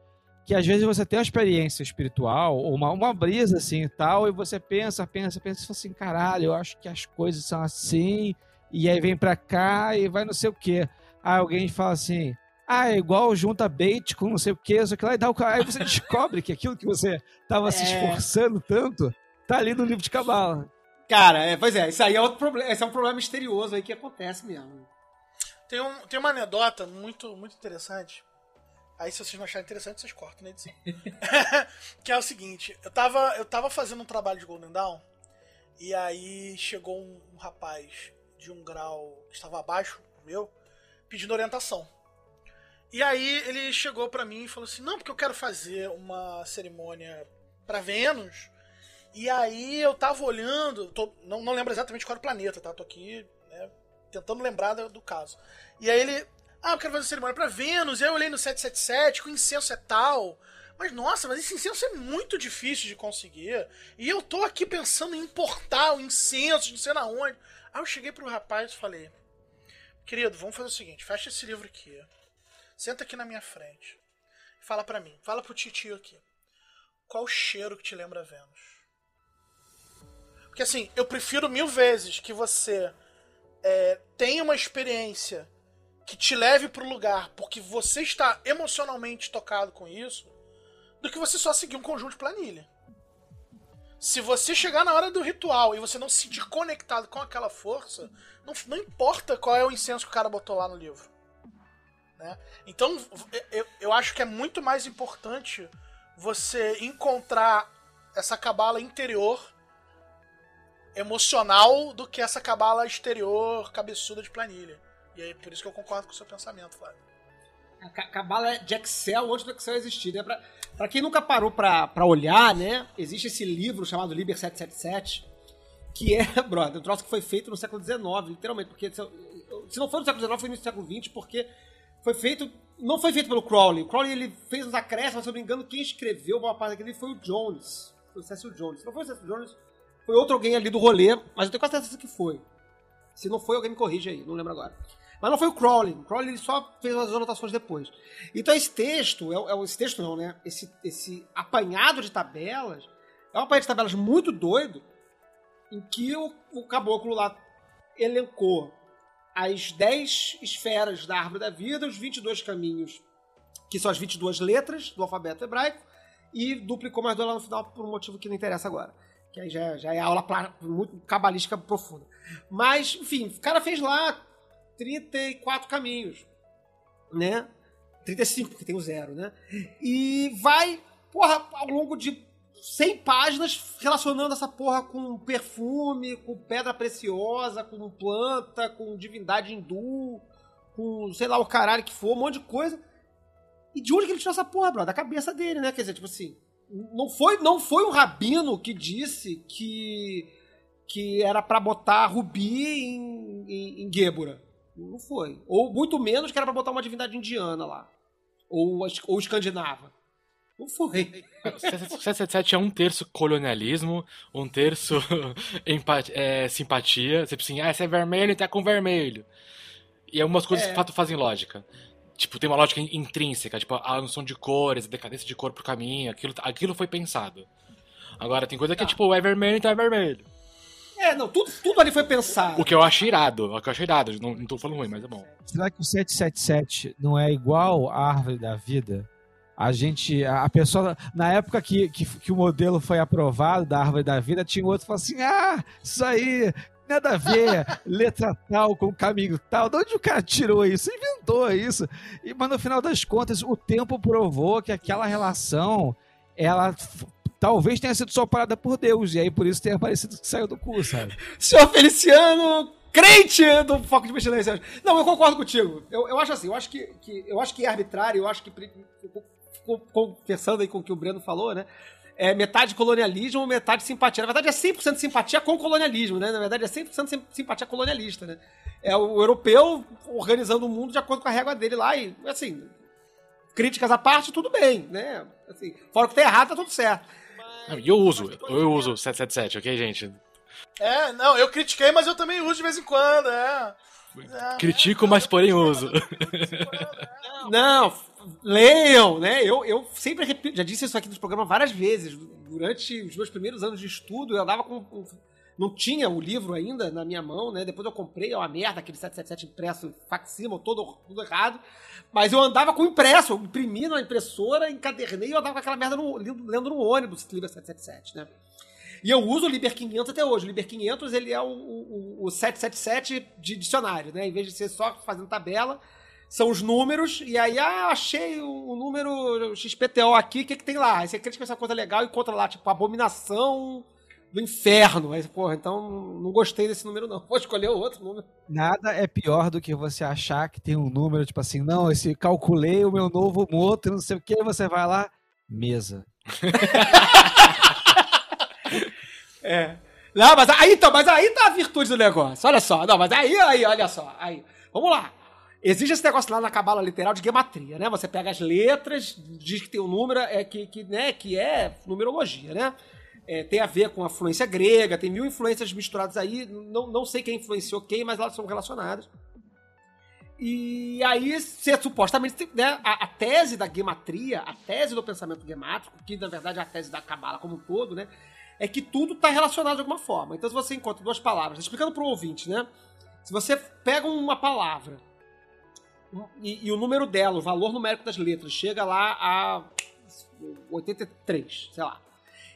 Que às vezes você tem uma experiência espiritual, ou uma, uma brisa assim e tal, e você pensa, pensa, pensa e fala assim: caralho, eu acho que as coisas são assim, e aí vem pra cá e vai não sei o quê. Aí alguém fala assim: ah, é igual junta bait com não sei o quê, só que lá e dá o Aí você descobre que aquilo que você tava se É. esforçando tanto tá ali no livro de cabala. Cara, é, pois é, isso aí é outro problema. Esse é um problema misterioso aí que acontece mesmo. Tem, um, tem uma anedota muito, muito interessante. Aí, se vocês não acharem interessante, vocês cortam na edição. que é o seguinte: eu tava, eu tava fazendo um trabalho de Golden Dawn, e aí chegou um, um rapaz de um grau que estava abaixo do meu, pedindo orientação. E aí ele chegou pra mim e falou assim: Não, porque eu quero fazer uma cerimônia pra Vênus. E aí eu tava olhando, tô- não, não lembro exatamente qual era o planeta, tá? Tô aqui né, tentando lembrar do, do caso. E aí ele, ah, eu quero fazer cerimônia pra Vênus. E aí eu olhei no 777, que o incenso é tal. Mas nossa, mas esse incenso é muito difícil de conseguir. E eu tô aqui pensando em importar o incenso, não sei na onde. Aí eu cheguei pro rapaz e falei: Querido, vamos fazer o seguinte: fecha esse livro aqui. Senta aqui na minha frente. Fala pra mim, fala pro titio aqui. Qual o cheiro que te lembra Vênus? Porque assim, eu prefiro mil vezes que você é, tenha uma experiência que te leve pro lugar porque você está emocionalmente tocado com isso, do que você só seguir um conjunto de planilha. Se você chegar na hora do ritual e você não se sentir conectado com aquela força, não, não importa qual é o incenso que o cara botou lá no livro. né? Então, eu, eu acho que é muito mais importante você encontrar essa cabala interior emocional do que essa cabala exterior cabeçuda de planilha. E aí, por isso que eu concordo com o seu pensamento, Flávio. A ca- cabala é de Excel antes do Excel existir, né? Pra, quem nunca parou pra, olhar, né? Existe esse livro chamado Liber 777, que é, brother, um troço que foi feito no século XIX, literalmente, porque se, se não foi no século XIX, foi no século XX, porque foi feito, não foi feito pelo Crowley. O Crowley, ele fez uns acréscimos, se eu não me engano, quem escreveu uma parte daquele foi o Jones. Foi o Cecil Jones. Se não foi o Cecil Jones, foi outro alguém ali do rolê, mas eu tenho quase certeza que foi. Se não foi, alguém me corrige aí, não lembro agora. Mas não foi o Crowley. O Crowley ele só fez as anotações depois. Então esse texto, é, é, esse texto não, né? Esse, esse apanhado de tabelas, é um apanhado de tabelas muito doido, em que o, o caboclo lá elencou as 10 esferas da árvore da vida, os 22 caminhos, que são as 22 letras do alfabeto hebraico, e duplicou mais dois lá no final por um motivo que não interessa agora. Que aí já, já é aula muito cabalística profunda. Mas, enfim, o cara fez lá 34 caminhos, né? 35, porque tem o zero, né? E vai, porra, ao longo de 100 páginas relacionando essa porra com perfume, com pedra preciosa, com planta, com divindade hindu, com sei lá o caralho que for, um monte de coisa. E de onde que ele tirou essa porra, bro? Da cabeça dele, né? Quer dizer, tipo assim, não foi, não foi um rabino que disse que que era pra botar rubi em, em, em Gébora. Não foi. Ou muito menos que era pra botar uma divindade indiana lá. Ou, ou escandinava. Não foi. 777 é um terço colonialismo, um terço empa- é, simpatia. Tipo assim, ah, esse é vermelho, tá com vermelho. E algumas coisas É. de fato fazem lógica. Tipo, tem uma lógica in- intrínseca, tipo, a noção de cores, a decadência de cor pro caminho, aquilo, aquilo foi pensado. Agora, tem coisa que é Tá. tipo, é vermelho, então é vermelho. É, não, tudo, tudo ali foi pensado. O que eu acho irado, o que eu acho irado, não, não tô falando ruim, mas é bom. Será que o 777 não é igual à árvore da vida? A gente, a pessoa, na época que, que, que o modelo foi aprovado da árvore da vida, tinha outro que falou assim: ah, isso aí, nada a ver, letra tal com caminho tal. De onde o cara tirou isso? Inventou isso. E, mas no final das contas, o tempo provou que aquela relação, ela talvez tenha sido só parada por Deus. E aí por isso tem aparecido que saiu do cu, sabe? Senhor Feliciano, crente do Foco de Vigilância. Não, eu concordo contigo. Eu, eu acho assim, eu acho que, que- eu acho que é arbitrário, eu acho que. Conversando aí com o que o Breno falou, né? É metade colonialismo, metade simpatia. Na verdade, é 100% simpatia com colonialismo, né? Na verdade, é 100% sim- simpatia colonialista, né? É o europeu organizando o mundo de acordo com a régua dele lá e, assim, críticas à parte, tudo bem, né? Assim, fora que tá errado, tá tudo certo. E eu uso, eu uso o 777, ok, gente? É, não, eu critiquei, mas eu também uso de vez em quando, é. É. Critico, mas porém uso. Não, leiam, né? Eu, eu sempre repito, já disse isso aqui nos programas várias vezes. Durante os meus primeiros anos de estudo, eu andava com. não tinha o livro ainda na minha mão, né? Depois eu comprei, é uma merda, aquele 777 impresso, facsímil, todo, tudo errado. Mas eu andava com impresso, eu imprimi na impressora, encadernei e eu andava com aquela merda no, lendo no ônibus, Liber 777, né? E eu uso o Liber 500 até hoje. O Liber 500 ele é o, o, o 777 de dicionário, né? Em vez de ser só fazendo tabela, são os números. E aí, ah, achei o, o número XPTO aqui, o que, que tem lá? Aí você clica essa coisa legal e encontra lá, tipo, abominação do inferno. Aí, porra, então não gostei desse número, não. Vou escolher outro número. Nada é pior do que você achar que tem um número, tipo assim, não, esse calculei o meu novo moto, não sei o que, você vai lá, mesa. É. Não, mas aí, então, mas aí tá a virtude do negócio. Olha só. Não, mas aí, aí, olha só. Aí. Vamos lá. Existe esse negócio lá na cabala literal de gematria, né? Você pega as letras, diz que tem um número, é, que, que, né, que é numerologia, né? É, tem a ver com a fluência grega, tem mil influências misturadas aí. Não, não sei quem influenciou quem, mas elas são relacionadas. E aí, você supostamente, né, a, a tese da gematria, a tese do pensamento gemátrico, que na verdade é a tese da cabala como um todo, né? é que tudo está relacionado de alguma forma. Então, se você encontra duas palavras, explicando para o ouvinte, né? Se você pega uma palavra e, e o número dela, o valor numérico das letras, chega lá a 83, sei lá.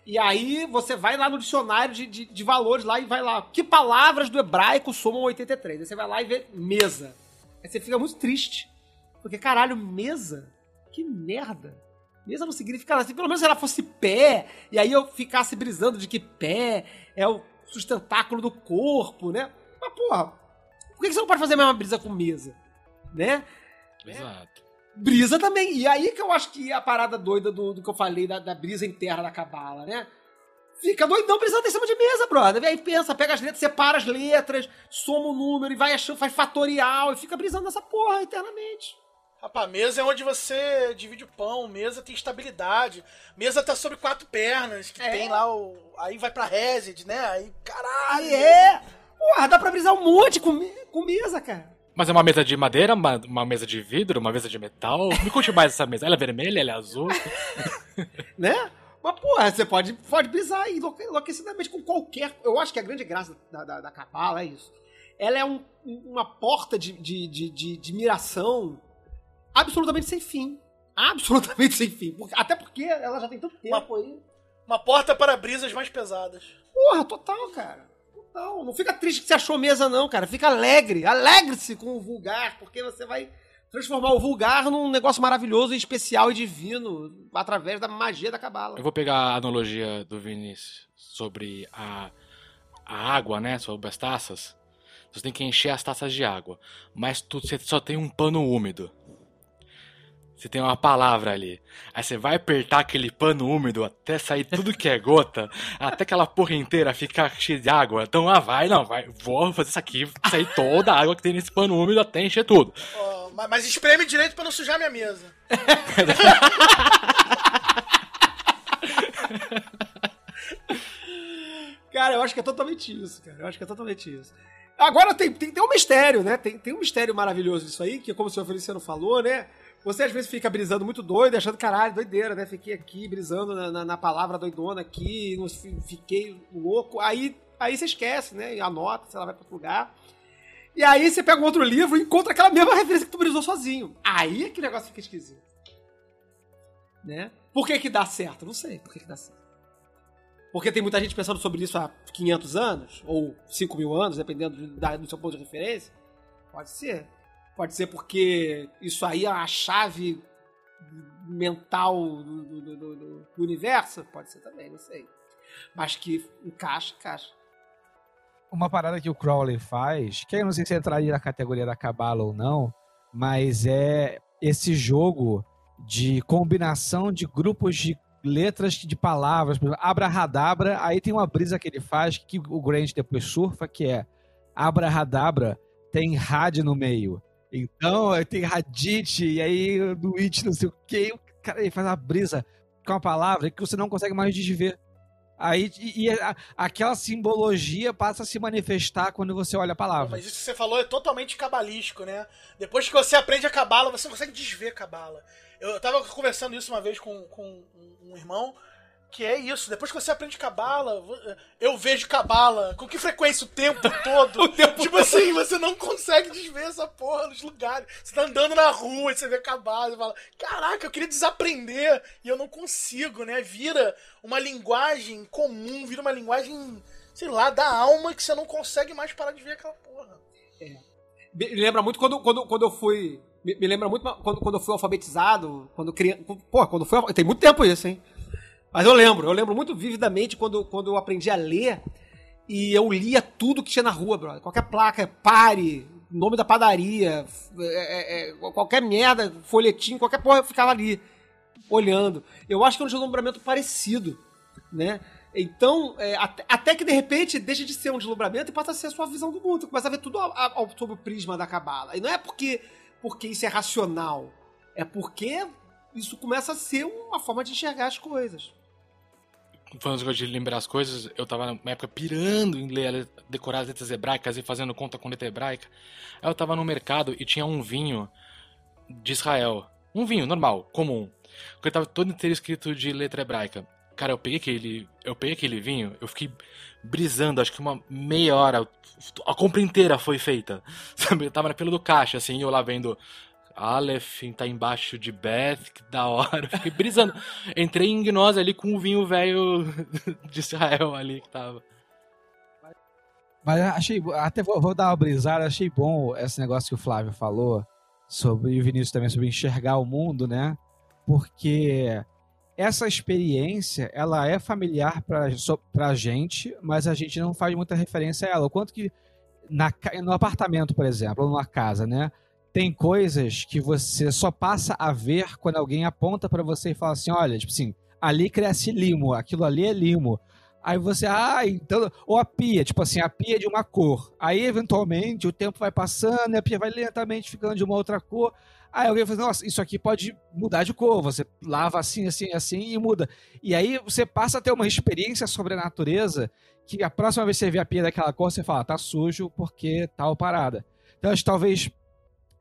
E aí você vai lá no dicionário de, de, de valores lá e vai lá. Que palavras do hebraico somam 83? Aí você vai lá e vê mesa. Aí você fica muito triste. Porque, caralho, mesa? Que merda. Mesa não significa nada. Se pelo menos ela fosse pé, e aí eu ficasse brisando de que pé é o sustentáculo do corpo, né? Mas, porra, por que você não pode fazer a mesma brisa com mesa? Né? Exato. Brisa também. E aí que eu acho que é a parada doida do, do que eu falei da, da brisa interna da cabala, né? Fica doidão brisando em cima de mesa, brother. E aí pensa, pega as letras, separa as letras, soma o número e vai achando, faz fatorial e fica brisando nessa porra internamente. Rapaz, mesa é onde você divide o pão, mesa tem estabilidade. Mesa tá sobre quatro pernas, que É. tem lá o. Aí vai pra Resid, né? Aí, caralho! Aí é! Porra, dá pra brisar um monte com, com mesa, cara. Mas é uma mesa de madeira, uma, uma mesa de vidro, uma mesa de metal? Me conte mais essa mesa. Ela é vermelha, ela é azul? né? Mas, porra, você pode, pode brisar enlouque- enlouquecidamente com qualquer. Eu acho que a grande graça da, da, da Cabala é isso. Ela é um- uma porta de, de, de, de, de miração absolutamente sem fim. Absolutamente sem fim. Até porque ela já tem tanto tempo aí. Uma porta para brisas mais pesadas. Porra, total, cara. Total. Não fica triste que você achou mesa, não, cara. Fica alegre. Alegre-se com o vulgar, porque você vai transformar o vulgar num negócio maravilhoso, especial e divino através da magia da cabala. Eu vou pegar a analogia do Vinícius sobre a, a água, né? Sobre as taças. Você tem que encher as taças de água. Mas tu, você só tem um pano úmido. Você tem uma palavra ali. Aí você vai apertar aquele pano úmido até sair tudo que é gota, até aquela porra inteira ficar cheia de água. Então, ah, vai, não, vai, vou fazer isso aqui, sair toda a água que tem nesse pano úmido até encher tudo. Ó, ma- mas espreme direito pra não sujar minha mesa. Cara, eu acho que é totalmente isso, cara. Eu acho que é totalmente isso. Agora tem, tem, tem um mistério, né? Tem, tem um mistério maravilhoso disso aí, que como o senhor Feliciano falou, né? Você às vezes fica brisando muito doido, achando, caralho, doideira, né? Fiquei aqui brisando na, na, na palavra doidona aqui, fiquei louco. Aí, aí você esquece, né? E anota, sei lá, vai pra outro lugar. E aí você pega um outro livro e encontra aquela mesma referência que tu brisou sozinho. Aí é que o negócio fica esquisito. Né? Por que que dá certo? Não sei por que que dá certo. Porque tem muita gente pensando sobre isso há 500 anos, ou 5 mil anos, dependendo do seu ponto de referência. Pode ser. Pode ser porque isso aí é a chave mental do, do- do- do- universo. Pode ser também, não sei. Mas que encaixa, encaixa. Uma parada que o Crowley faz, que eu não sei se entraria na categoria da cabala ou não, mas é esse jogo de combinação de grupos de letras de palavras, por exemplo, abrahadabra, aí tem uma brisa que ele faz que o Grant depois surfa, que é abrahadabra tem had no meio. Então, tem radite, e aí it não sei o que, o cara ele faz uma brisa com uma palavra que você não consegue mais desver. Aí, e, e a- aquela simbologia passa a se manifestar quando você olha a palavra. Mas isso que você falou é totalmente cabalístico, né? Depois que você aprende a cabala, você não consegue desver cabala. Eu tava conversando isso uma vez com, com um irmão, que é isso. Depois que você aprende cabala, eu vejo cabala. Com que frequência? O tempo todo. tipo assim, você não consegue desver essa porra nos lugares. Você tá andando na rua e você vê cabala e fala: Caraca, eu queria desaprender e eu não consigo, né? Vira uma linguagem comum, vira uma linguagem, sei lá, da alma que você não consegue mais parar de ver aquela porra. Me me lembra muito quando, quando, quando eu fui. Me, me lembra muito quando, quando eu fui alfabetizado. Quando criança. Pô, quando fui. alfa- Tem muito tempo isso, hein? Mas eu lembro, eu lembro muito vividamente quando, quando eu aprendi a ler e eu lia tudo que tinha na rua, brother. Qualquer placa, pare, nome da padaria, é- é- é, qualquer merda, folhetim, qualquer porra, eu ficava ali, olhando. Eu acho que é um deslumbramento parecido, né? Então, é, até, até que de repente deixa de ser um deslumbramento e passa a ser a sua visão do mundo. Começa a ver tudo a- a- ao- sob o prisma da cabala. E não é porque, porque isso é racional, é porque isso começa a ser uma forma de enxergar as coisas. Falando de lembrar as coisas, eu tava na época pirando em ler, decorar as letras hebraicas e fazendo conta com letra hebraica. Aí eu tava no mercado e tinha um vinho de Israel. Um vinho normal, comum. Que tava todo inteiro escrito de letra hebraica. Cara, eu peguei aquele, eu peguei aquele vinho, eu fiquei brisando, acho que uma meia hora. A compra inteira foi feita. Sabe? Eu tava na fila do caixa, assim, eu lá vendo. Aleph tá embaixo de Beth, que da hora. Fiquei brisando. Entrei em gnose ali com o vinho velho de Israel ali que tava. Mas achei, até vou, vou dar uma brisada, achei bom esse negócio que o Flávio falou sobre e o Vinícius também sobre enxergar o mundo, né? Porque essa experiência, ela é familiar pra, pra gente, mas a gente não faz muita referência a ela. O quanto que na, no apartamento, por exemplo, ou numa casa, né? Tem coisas que você só passa a ver quando alguém aponta pra você e fala assim, olha, tipo assim, ali cresce limo, aquilo ali é limo. Aí você, ah, então. Ou a pia, tipo assim, a pia é de uma cor. Aí, eventualmente, o tempo vai passando e a pia vai lentamente ficando de uma outra cor. Aí alguém fala, nossa, isso aqui pode mudar de cor. Você lava assim, assim, assim e muda. E aí você passa a ter uma experiência sobre a natureza que a próxima vez que você vê a pia daquela cor, você fala, tá sujo porque tal parada. Então, acho que talvez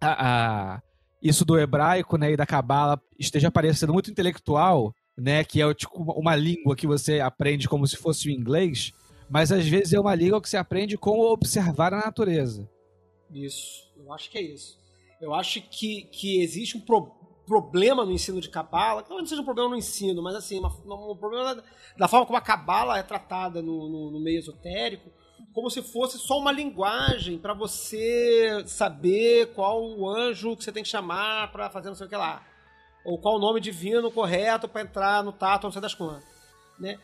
a- a- isso do hebraico né, e da cabala esteja parecendo muito intelectual, né? Que é tipo uma- língua que você aprende como se fosse o inglês, mas às vezes é uma língua que você aprende como observar a natureza. Isso, eu acho que é isso. Eu acho que, que existe um pro- problema no ensino de cabala, que não seja um problema no ensino, mas assim, uma- um problema da, da forma como a cabala é tratada no, no- no meio esotérico, como se fosse só uma linguagem para você saber qual o anjo que você tem que chamar para fazer não sei o que lá. Ou qual o nome divino correto para entrar no tato, não sei das quantas. Né?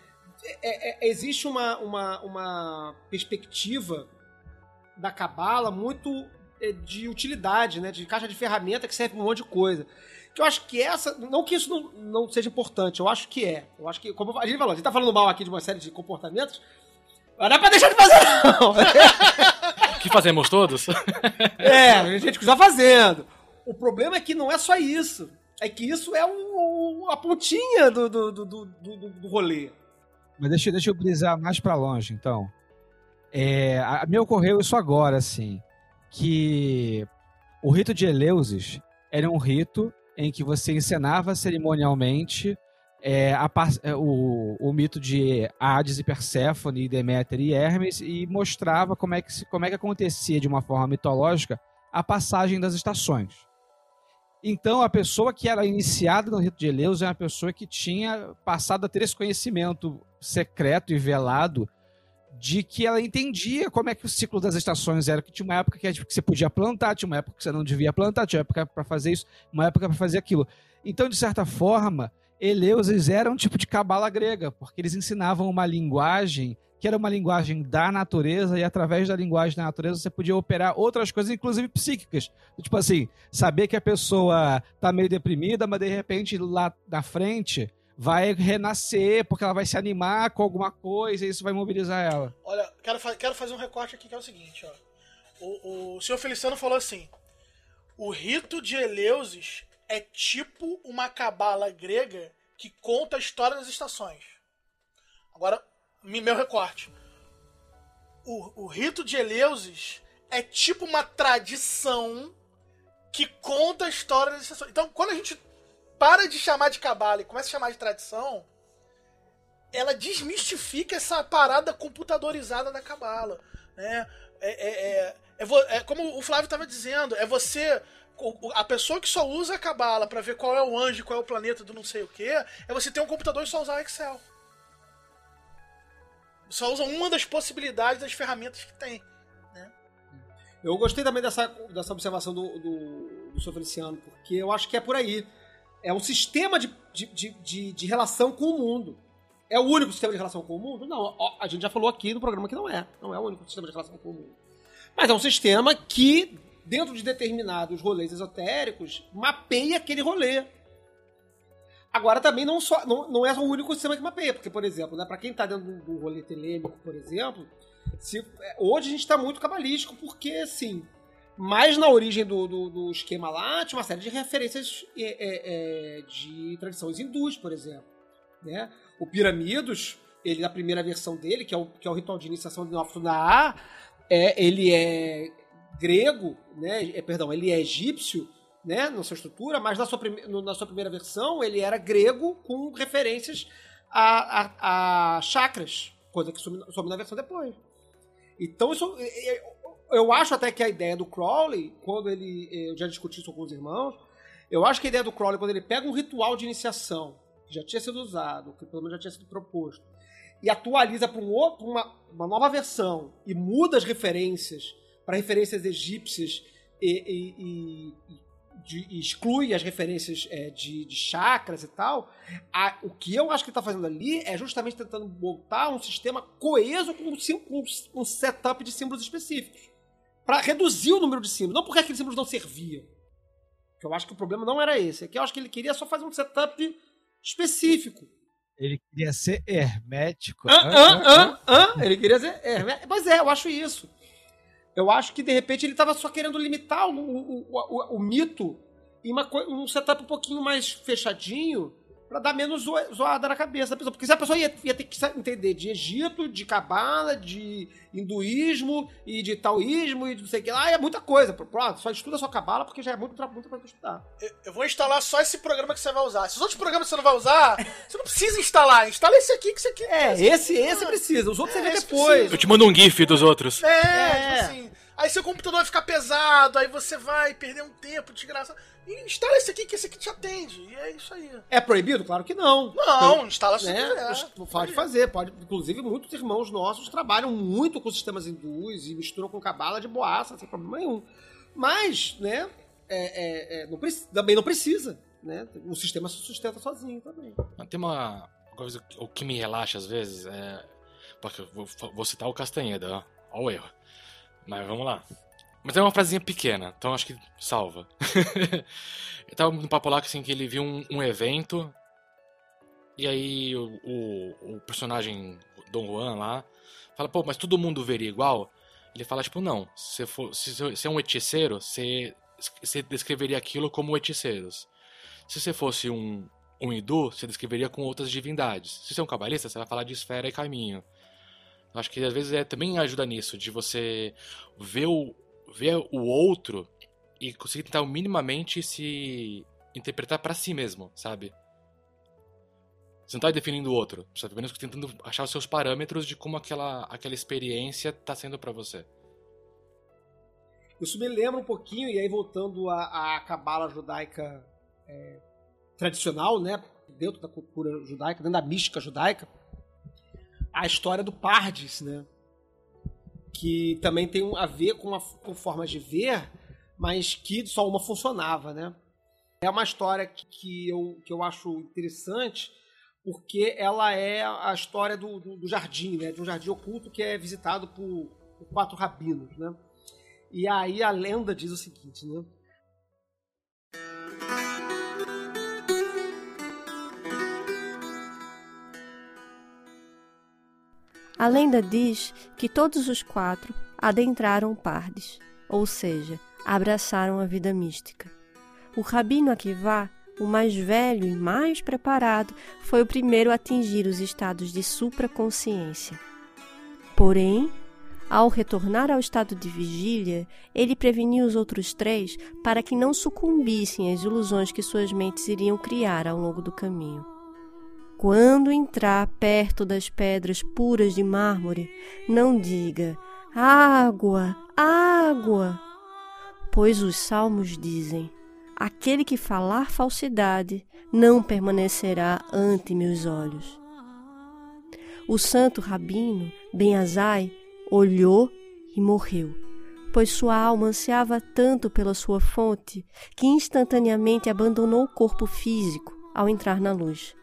É- é- existe uma, uma, uma perspectiva da cabala muito é, de utilidade, né? De caixa de ferramenta que serve pra um monte de coisa. Que eu acho que essa. Não que isso não, não seja importante, eu acho que é. Eu acho que, como a gente falou, a gente tá falando mal aqui de uma série de comportamentos. Não é pra deixar de fazer, não! O que fazemos todos? É, a gente continua fazendo. O problema é que não é só isso. É que isso é o, o- a pontinha do, do, do, do, do- do rolê. Mas deixa, deixa eu brisar mais pra longe, então. É, a, me ocorreu isso agora, assim, que o rito de Eleusis era um rito em que você encenava cerimonialmente é, a é, o, o mito de Hades e Perséfone, Deméter e Hermes e mostrava como é, que, como é que acontecia de uma forma mitológica a passagem das estações. Então, a pessoa que era iniciada no rito de Eleus é uma pessoa que tinha passado a ter esse conhecimento secreto e velado de que ela entendia como é que o ciclo das estações era, que tinha uma época que você podia plantar, tinha uma época que você não devia plantar, tinha uma época para fazer isso, uma época para fazer aquilo. Então, de certa forma, Eleusis era um tipo de cabala grega, porque eles ensinavam uma linguagem que era uma linguagem da natureza, e através da linguagem da natureza você podia operar outras coisas, inclusive psíquicas. Tipo assim, saber que a pessoa tá meio deprimida, mas de repente lá na frente vai renascer, porque ela vai se animar com alguma coisa e isso vai mobilizar ela. Olha, quero, quero fazer um recorte aqui que é o seguinte, ó. O, o senhor Feliciano falou assim: o rito de Eleusis é tipo uma cabala grega que conta a história das estações. Agora, meu recorte. O, o rito de Eleusis é tipo uma tradição que conta a história das estações. Então, quando a gente para de chamar de cabala e começa a chamar de tradição, ela desmistifica essa parada computadorizada da cabala. Né? É, é, é, é, é como o Flávio estava dizendo, é você a pessoa que só usa a cabala para ver qual é o anjo, qual é o planeta do não sei o que, é você ter um computador e só usar o Excel. Só usa uma das possibilidades das ferramentas que tem. Né? Eu gostei também dessa, dessa observação do, do, do seu Feliciano, porque eu acho que é por aí. É um sistema de, de, de, de, relação com o mundo. É o único sistema de relação com o mundo? Não, a gente já falou aqui no programa que não é. Não é o único sistema de relação com o mundo. Mas é um sistema que dentro de determinados rolês esotéricos, mapeia aquele rolê. Agora também não, só, não, não é o único sistema que mapeia, porque, por exemplo, né, para quem está dentro do, rolê telêmico, por exemplo, se, é, hoje a gente está muito cabalístico, porque, assim, mais na origem do, do, do, esquema lá, tinha uma série de referências é, é, é, de tradições hindus, por exemplo. Né? O Piramidos, ele, na primeira versão dele, que é o, que é o ritual de iniciação de Noftunaá, é, ele é grego, né? É, perdão, ele é egípcio, né? Na sua estrutura, mas na sua, na sua primeira versão ele era grego com referências a, a, a chakras, coisa que some, na versão depois. Então isso, eu acho até que a ideia do Crowley, quando ele, eu já discuti isso com os irmãos, eu acho que a ideia do Crowley, quando ele pega um ritual de iniciação que já tinha sido usado, que pelo menos já tinha sido proposto, e atualiza para um uma, uma nova versão e muda as referências para referências egípcias e, e, e, de, exclui as referências é, de, de chakras e tal, a, o que eu acho que está fazendo ali é justamente tentando montar um sistema coeso com, com um setup de símbolos específicos. Para reduzir o número de símbolos, não porque aqueles símbolos não serviam. Que eu acho que o problema não era esse. É que eu acho que ele queria só fazer um setup específico. Ele queria ser hermético. Ah, ah, ah, ah, Ele queria ser hermético. Pois é, eu acho isso. Eu acho que de repente ele estava só querendo limitar o, o, o, o mito em uma, um setup um pouquinho mais fechadinho para dar menos zoada na cabeça da pessoa. Porque se a pessoa ia, ia, ter que entender de Egito, de Cabala, de hinduísmo e de taoísmo e de não sei o que lá, é muita coisa. Pronto, só estuda só Cabala porque já é muito, muito para estudar. Eu, eu vou instalar só esse programa que você vai usar. Se os outros programas você não vai usar, você não precisa instalar. Instala esse aqui que você quer. É, esse, esse precisa. Os outros é, você vê depois. Precisa. Eu te mando um GIF dos outros. É, é. tipo assim. Aí seu computador vai ficar pesado, aí você vai perder um tempo de graça. E instala esse aqui, que esse aqui te atende. E é isso aí. É proibido? Claro que não. Não, então, instala se né? Pode fazer, pode. Inclusive, muitos irmãos nossos trabalham muito com sistemas hindus e misturam com cabala de boaça, sem problema nenhum. Mas, né, é, é, é, não, também não precisa. Né? O sistema se sustenta sozinho também. Tem uma coisa o que me relaxa às vezes é. Porque vou, vou citar o Castanheda, ó. Olha o erro. Mas vamos lá. Mas é uma frasinha pequena, então acho que salva. eu tava no papo lá assim, que ele viu um, um evento. E aí o, o, o, personagem Dom Juan lá fala, pô, mas todo mundo veria igual? Ele fala, tipo, não. Se, for, se você é um hechiceiro, você, você descreveria aquilo como hechiceiros. Se você fosse um, um Idu, você descreveria com outras divindades. Se você é um cabalista, você vai falar de esfera e caminho. Acho que às vezes é, também ajuda nisso, de você ver o, ver o outro e conseguir tentar minimamente se interpretar para si mesmo, sabe? Você não tá definindo o outro, você tá apenas tentando achar os seus parâmetros de como aquela, aquela experiência tá sendo para você. Isso me lembra um pouquinho, e aí voltando à, cabala judaica é, tradicional, né? Dentro da cultura judaica, dentro da mística judaica, a história do Pardes, né? Que também tem a ver com, uma, com formas de ver, mas que só uma funcionava, né? É uma história que, que, eu, que eu acho interessante, porque ela é a história do, do, do jardim, né? De um jardim oculto que é visitado por, por quatro rabinos, né? E aí a lenda diz o seguinte, né? A lenda diz que todos os quatro adentraram Pardes, ou seja, abraçaram a vida mística. O rabino Akivá, o mais velho e mais preparado, foi o primeiro a atingir os estados de supraconsciência. Porém, ao retornar ao estado de vigília, ele preveniu os outros três para que não sucumbissem às ilusões que suas mentes iriam criar ao longo do caminho. Quando entrar perto das pedras puras de mármore, não diga água, água, pois os salmos dizem: aquele que falar falsidade não permanecerá ante meus olhos. O santo rabino Ben Azai olhou e morreu, pois sua alma ansiava tanto pela sua fonte que instantaneamente abandonou o corpo físico ao entrar na luz.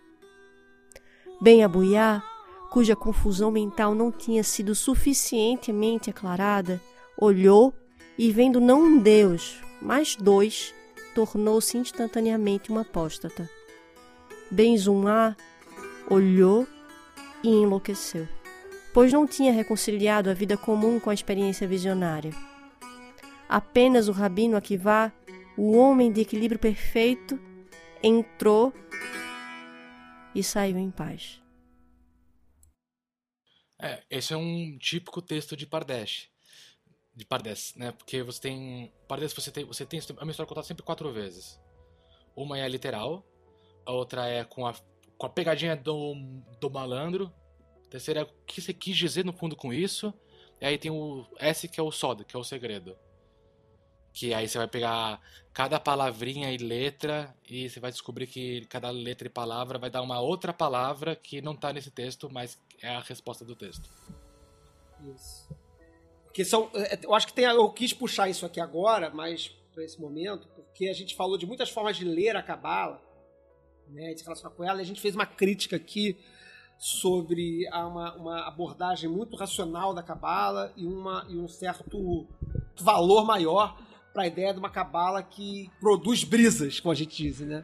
Ben Abuyá, cuja confusão mental não tinha sido suficientemente aclarada, olhou e, vendo não um Deus, mas dois, tornou-se instantaneamente uma apóstata. Ben Zumá olhou e enlouqueceu pois não tinha reconciliado a vida comum com a experiência visionária. Apenas o rabino Akivá, o homem de equilíbrio perfeito, entrou e saiu em paz. É, esse é um típico texto de Pardesh. De Pardes, né? Porque você tem. Pardes, você tem. Você tem é uma história contada sempre quatro vezes. Uma é literal, a outra é com a, com a pegadinha do, do malandro, terceiro é o que você quis dizer no fundo com isso. E aí tem o S que é o soda, que é o segredo. Que aí você vai pegar cada palavrinha e letra e você vai descobrir que cada letra e palavra vai dar uma outra palavra que não está nesse texto, mas é a resposta do texto. Isso. Porque são, é, eu acho que tem, eu quis puxar isso aqui agora, mas para esse momento, porque a gente falou de muitas formas de ler a cabala, né, de se relacionar com ela, e a gente fez uma crítica aqui sobre uma, uma abordagem muito racional da cabala e, uma, e um certo valor maior para a ideia de uma cabala que produz brisas, como a gente diz, né?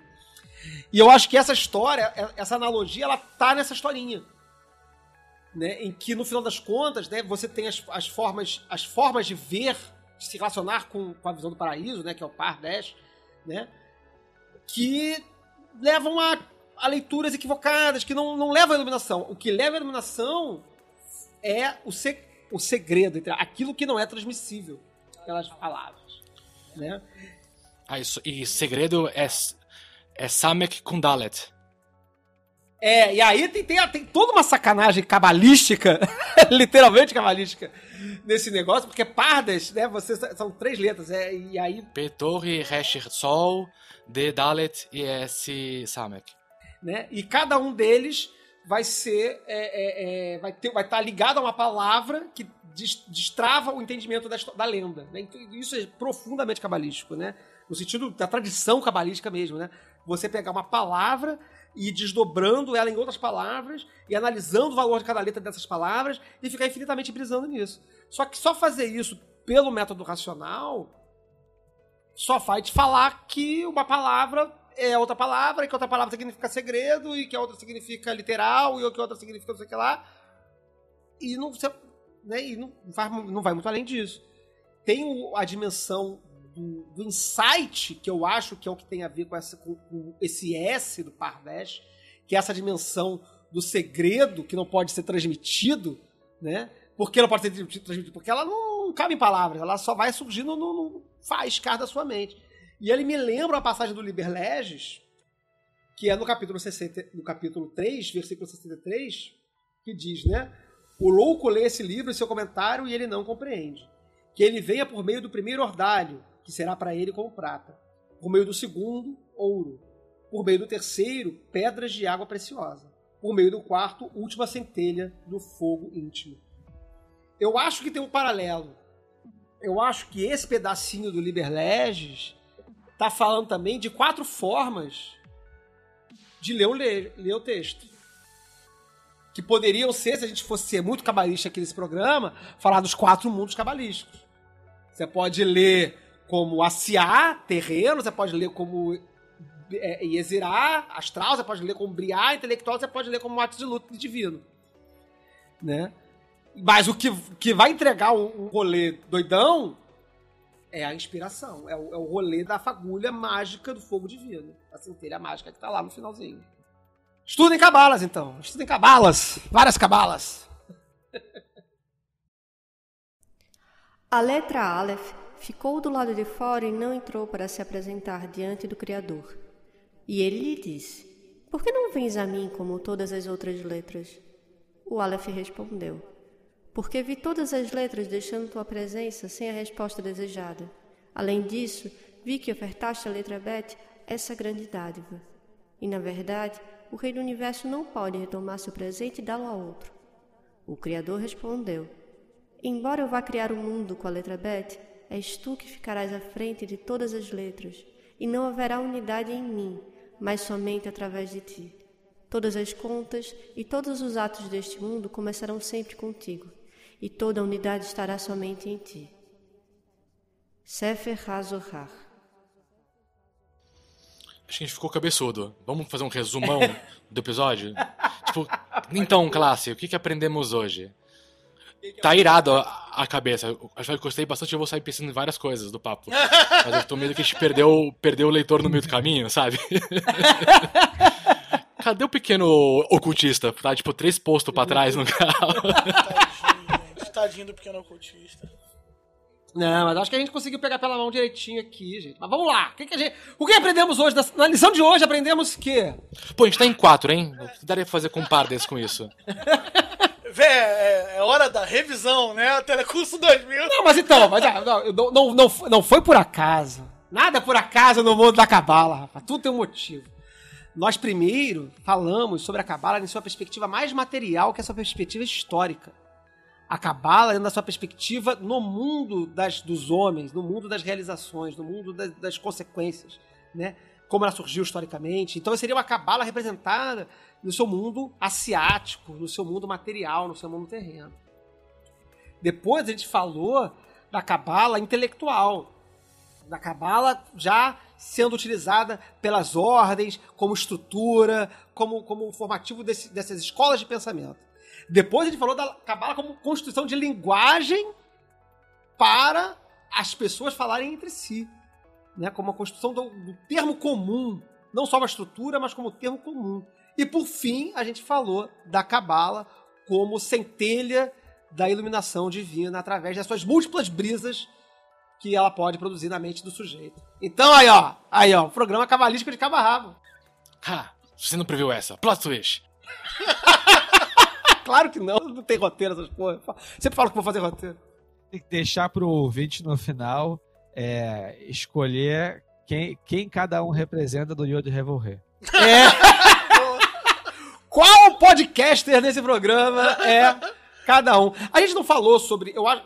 E eu acho que essa história, essa analogia, ela tá nessa historinha. Né, em que no final das contas, né, você tem as, as, formas, as formas de ver, de se relacionar com, com a visão do paraíso, né, que é o par 10, né, que levam a a leituras equivocadas, que não, não levam à iluminação. O que leva à iluminação é o, se, o segredo, aquilo que não é transmissível pelas palavras. Né? Ah, isso, e segredo é, é Samek Kundalet. É, e aí tem, tem, tem toda uma sacanagem cabalística, literalmente cabalística, nesse negócio, porque pardas, né, você, são três letras, é, e aí... P, Torre, Resh, Sol, D, Dalet e S, Samek né? E cada um deles vai ser é, é, é, vai ter vai estar tá ligado a uma palavra que destrava o entendimento da, da lenda. Né? Então, isso é profundamente cabalístico, né? No sentido da tradição cabalística mesmo, né? Você pegar uma palavra e desdobrando ela em outras palavras e analisando o valor de cada letra dessas palavras e ficar infinitamente brisando nisso. Só que só fazer isso pelo método racional só faz falar que uma palavra é outra palavra, e que outra palavra significa segredo, e que a outra significa literal, e que a outra significa não sei o que lá. E não, né, e não, vai, não vai muito além disso. Tem a dimensão do, do, insight, que eu acho que é o que tem a ver com, essa, com, com esse S do Pardesh, que é essa dimensão do segredo que não pode ser transmitido, né? Não pode ser transmitido? Porque ela não, não cabe em palavras, ela só vai surgindo no, no faiscar da sua mente. E ele me lembra a passagem do Liber Leges, que é no capítulo, 60, no capítulo 3, versículo 63, que diz, né? O louco lê esse livro e seu comentário e ele não compreende. que ele venha por meio do primeiro ordalho, que será para ele como prata, por meio do segundo, ouro, por meio do terceiro, pedras de água preciosa, por meio do quarto, última centelha do fogo íntimo. Eu acho que tem um paralelo. Eu acho que esse pedacinho do Liber Legis tá falando também de quatro formas de ler o, ler o texto. Que poderiam ser, se a gente fosse ser muito cabalista aqui nesse programa, falar dos quatro mundos cabalísticos. Você pode ler como Asiá, terreno, você pode ler como é, Yezirá, astral, você pode ler como Briá, intelectual, você pode ler como atos de luta divino. Né? Mas o que, que vai entregar um, um rolê doidão é a inspiração. É o, é o rolê da fagulha mágica do fogo divino. A centelha mágica que tá lá no finalzinho. Estudem cabalas, então. Estudem cabalas. Várias cabalas. A letra Aleph ficou do lado de fora e não entrou para se apresentar diante do Criador. E ele lhe disse: Por que não vens a mim como todas as outras letras? O Aleph respondeu: Porque vi todas as letras deixando tua presença sem a resposta desejada. Além disso, vi que ofertaste a letra Bet essa grande dádiva. E, na verdade, o Rei do Universo não pode retomar seu presente e dá-lo a outro. O Criador respondeu: Embora eu vá criar o mundo com a letra Bet, és tu que ficarás à frente de todas as letras, e não haverá unidade em mim, mas somente através de ti. Todas as contas e todos os atos deste mundo começarão sempre contigo, e toda a unidade estará somente em ti. Sefer HaZohar Acho que a gente ficou cabeçudo. Vamos fazer um resumão do episódio? tipo, então, classe, o que, que aprendemos hoje? Tá irado a, a cabeça. Eu acho que gostei bastante, eu vou sair pensando em várias coisas do papo. Mas eu tô medo que a gente perdeu, perdeu o leitor no meio do caminho, sabe? Cadê o pequeno ocultista? Tá, tipo, três postos pra trás no carro. Tadinho, gente. Tadinho do pequeno ocultista. Não, mas acho que a gente conseguiu pegar pela mão direitinho aqui, gente. Mas vamos lá. O que, que, a gente, o que aprendemos hoje? Na lição de hoje aprendemos o quê? Pô, a gente tá em quatro, hein? Daria pra fazer com par desse com isso. Vé, é, é hora da revisão, né? Telecurso 2000. Não, mas então, mas, ah, não, não, não, não, não foi por acaso. Nada por acaso no mundo da cabala, rapaz. Tudo tem um motivo. Nós primeiro falamos sobre a cabala em sua perspectiva mais material que a sua perspectiva histórica. A cabala dentro da sua perspectiva no mundo das, dos homens, no mundo das realizações, no mundo das, das consequências, né? Como ela surgiu historicamente. Então seria uma cabala representada no seu mundo asiático, no seu mundo material, no seu mundo terreno. Depois a gente falou da cabala intelectual, da cabala já sendo utilizada pelas ordens como estrutura, como, como formativo desse, dessas escolas de pensamento. Depois a gente falou da cabala como construção de linguagem para as pessoas falarem entre si, né? Como a construção do, do termo comum, não só uma estrutura, mas como termo comum. E por fim, a gente falou da Cabala como centelha da iluminação divina através das suas múltiplas brisas que ela pode produzir na mente do sujeito. Então aí, ó, aí, ó, programa cabalístico de cabo a rabo. Ha, você não previu essa. Plot twist. claro que não, não tem roteiro essas porra. Sempre falo que vou fazer roteiro. Tem que deixar pro ouvinte no final é, escolher quem, quem cada um representa do Yod Revolver. É. Qual podcaster nesse programa é cada um? A gente não falou sobre. Eu acho.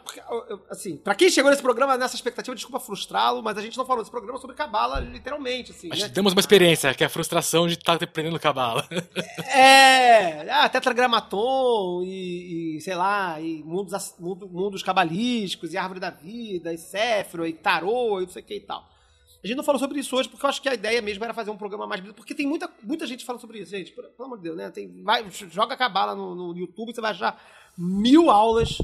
Assim, pra quem chegou nesse programa nessa expectativa, desculpa frustrá-lo, mas a gente não falou nesse programa sobre Cabala, literalmente. Assim, Mas né? temos uma experiência, que é a frustração de estar aprendendo cabala. É, ah, tetragramaton e, e, sei lá, e mundos, mundos cabalísticos, e árvore da vida, e Céfiro, e tarô, e não sei o que e tal. A gente não falou sobre isso hoje, porque eu acho que a ideia mesmo era fazer um programa mais... Porque tem muita, muita gente falando sobre isso, gente. Pelo pelo amor de Deus, né? Tem, vai, joga Cabala no, no YouTube, você vai achar mil aulas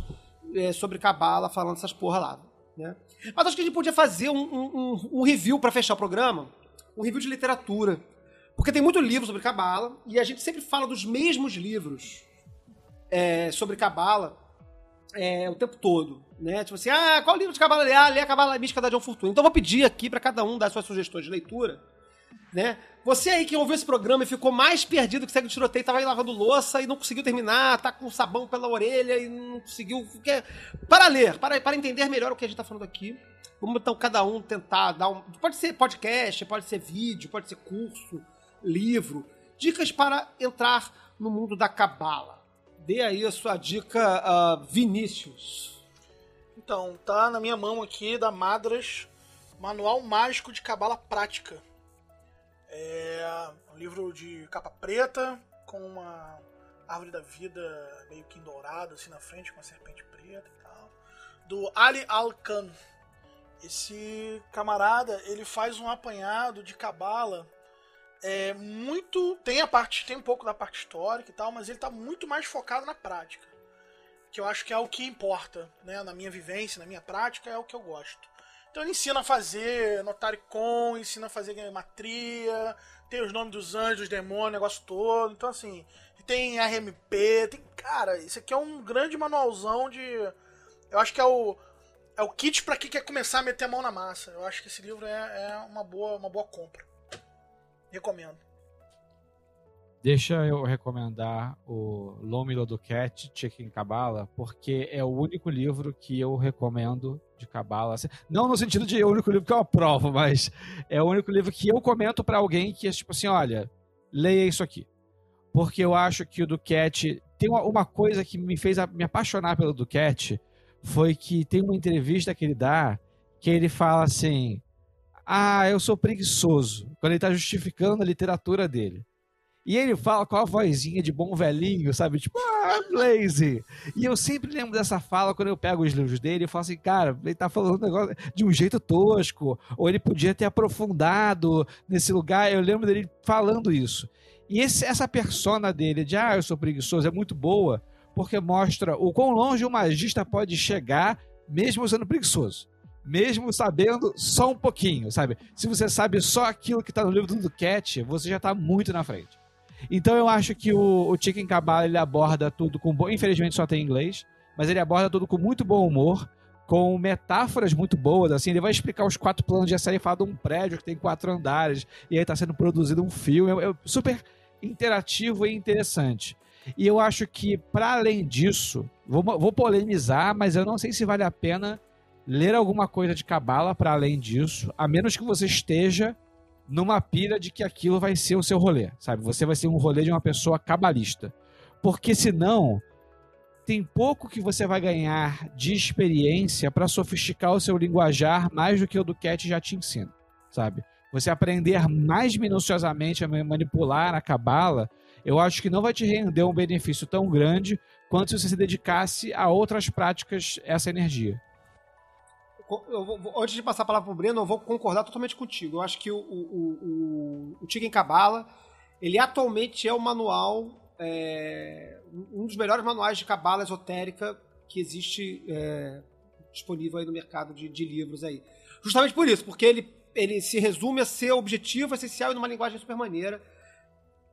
é, sobre Cabala falando essas porra lá, né? Mas acho que a gente podia fazer um, um, um- review pra fechar o programa, um review de literatura. Porque tem muito livro sobre Cabala, e a gente sempre fala dos mesmos livros é, sobre Cabala é, o tempo todo. Né? Tipo assim, ah, qual livro de Cabala ler? Ah, lê a Cabala Mística da John Fortune. Então vou pedir aqui pra cada um dar suas sugestões de leitura né? Você aí que ouviu esse programa e ficou mais perdido que segue o tiroteio, tava aí lavando louça e não conseguiu terminar, tá com sabão pela orelha e não conseguiu. Quer... Para ler, para, para entender melhor o que a gente tá falando aqui. Vamos então cada um tentar dar um. Pode ser podcast, pode ser vídeo, pode ser curso, livro. Dicas para entrar no mundo da cabala. Dê aí a sua dica, uh, Vinícius. Então, tá na minha mão aqui da Madras, Manual Mágico de Cabala Prática. É um livro de capa preta, com uma árvore da vida meio que dourada assim na frente, com uma serpente preta e tal. Do Ali Al-Khan. Esse camarada, ele faz um apanhado de cabala é muito. Tem a parte. Tem um pouco da parte histórica e tal, mas ele tá muito mais focado na prática. Que eu acho que é o que importa, né? Na minha vivência, na minha prática, é o que eu gosto. Então ele ensina a fazer Notaricon, ensina a fazer gematria, tem os nomes dos anjos, demônios, negócio todo. Então, assim, tem RMP, tem. Cara, isso aqui é um grande manualzão de. Eu acho que é o. É o kit para quem quer começar a meter a mão na massa. Eu acho que esse livro é, é uma, boa, uma boa compra. Recomendo. Deixa eu recomendar o Lomilo do Cat, Chicken Cabala, porque é o único livro que eu recomendo de Cabala. Assim, não no sentido de é o único livro que eu aprovo, mas é o único livro que eu comento para alguém que é tipo assim: olha, leia isso aqui. Porque eu acho que o Duquette. Tem uma, coisa que me fez me apaixonar pelo Duquette foi que tem uma entrevista que ele dá que ele fala assim: Ah, eu sou preguiçoso. Quando ele está justificando a literatura dele. E ele fala com a vozinha de bom velhinho, sabe? Tipo, ah, lazy. E eu sempre lembro dessa fala quando eu pego os livros dele e falo assim, cara, ele tá falando um negócio de um jeito tosco, ou ele podia ter aprofundado nesse lugar. Eu lembro dele falando isso. E esse, essa persona dele de, ah, eu sou preguiçoso, é muito boa, porque mostra o quão longe o magista pode chegar, mesmo sendo preguiçoso. Mesmo sabendo só um pouquinho, sabe? Se você sabe só aquilo que está no livro do Duquette, você já está muito na frente. Então eu acho que o, o Chicken Cabal ele aborda tudo com bom. Infelizmente só tem inglês, mas ele aborda tudo com muito bom humor, com metáforas muito boas. Assim, ele vai explicar os quatro planos de série fala de um prédio que tem quatro andares e aí está sendo produzido um filme. É, é super interativo e interessante. E eu acho que, para além disso, vou, vou polemizar, mas eu não sei se vale a pena ler alguma coisa de Cabala para além disso, a menos que você esteja numa pira de que aquilo vai ser o seu rolê, sabe? Você vai ser um rolê de uma pessoa cabalista. Porque senão tem pouco que você vai ganhar de experiência para sofisticar o seu linguajar mais do que o do Cat já te ensina, sabe? Você aprender mais minuciosamente a manipular a cabala, eu acho que não vai te render um benefício tão grande quanto se você se dedicasse a outras práticas essa energia vou, antes de passar a palavra pro Breno, eu vou concordar totalmente contigo. Eu acho que o, o, o, o Chicken Cabala, ele atualmente é o manual, é, um dos melhores manuais de cabala esotérica que existe é, disponível aí no mercado de, de, livros aí. Justamente por isso, porque ele, ele se resume a ser objetivo, essencial e numa linguagem super maneira.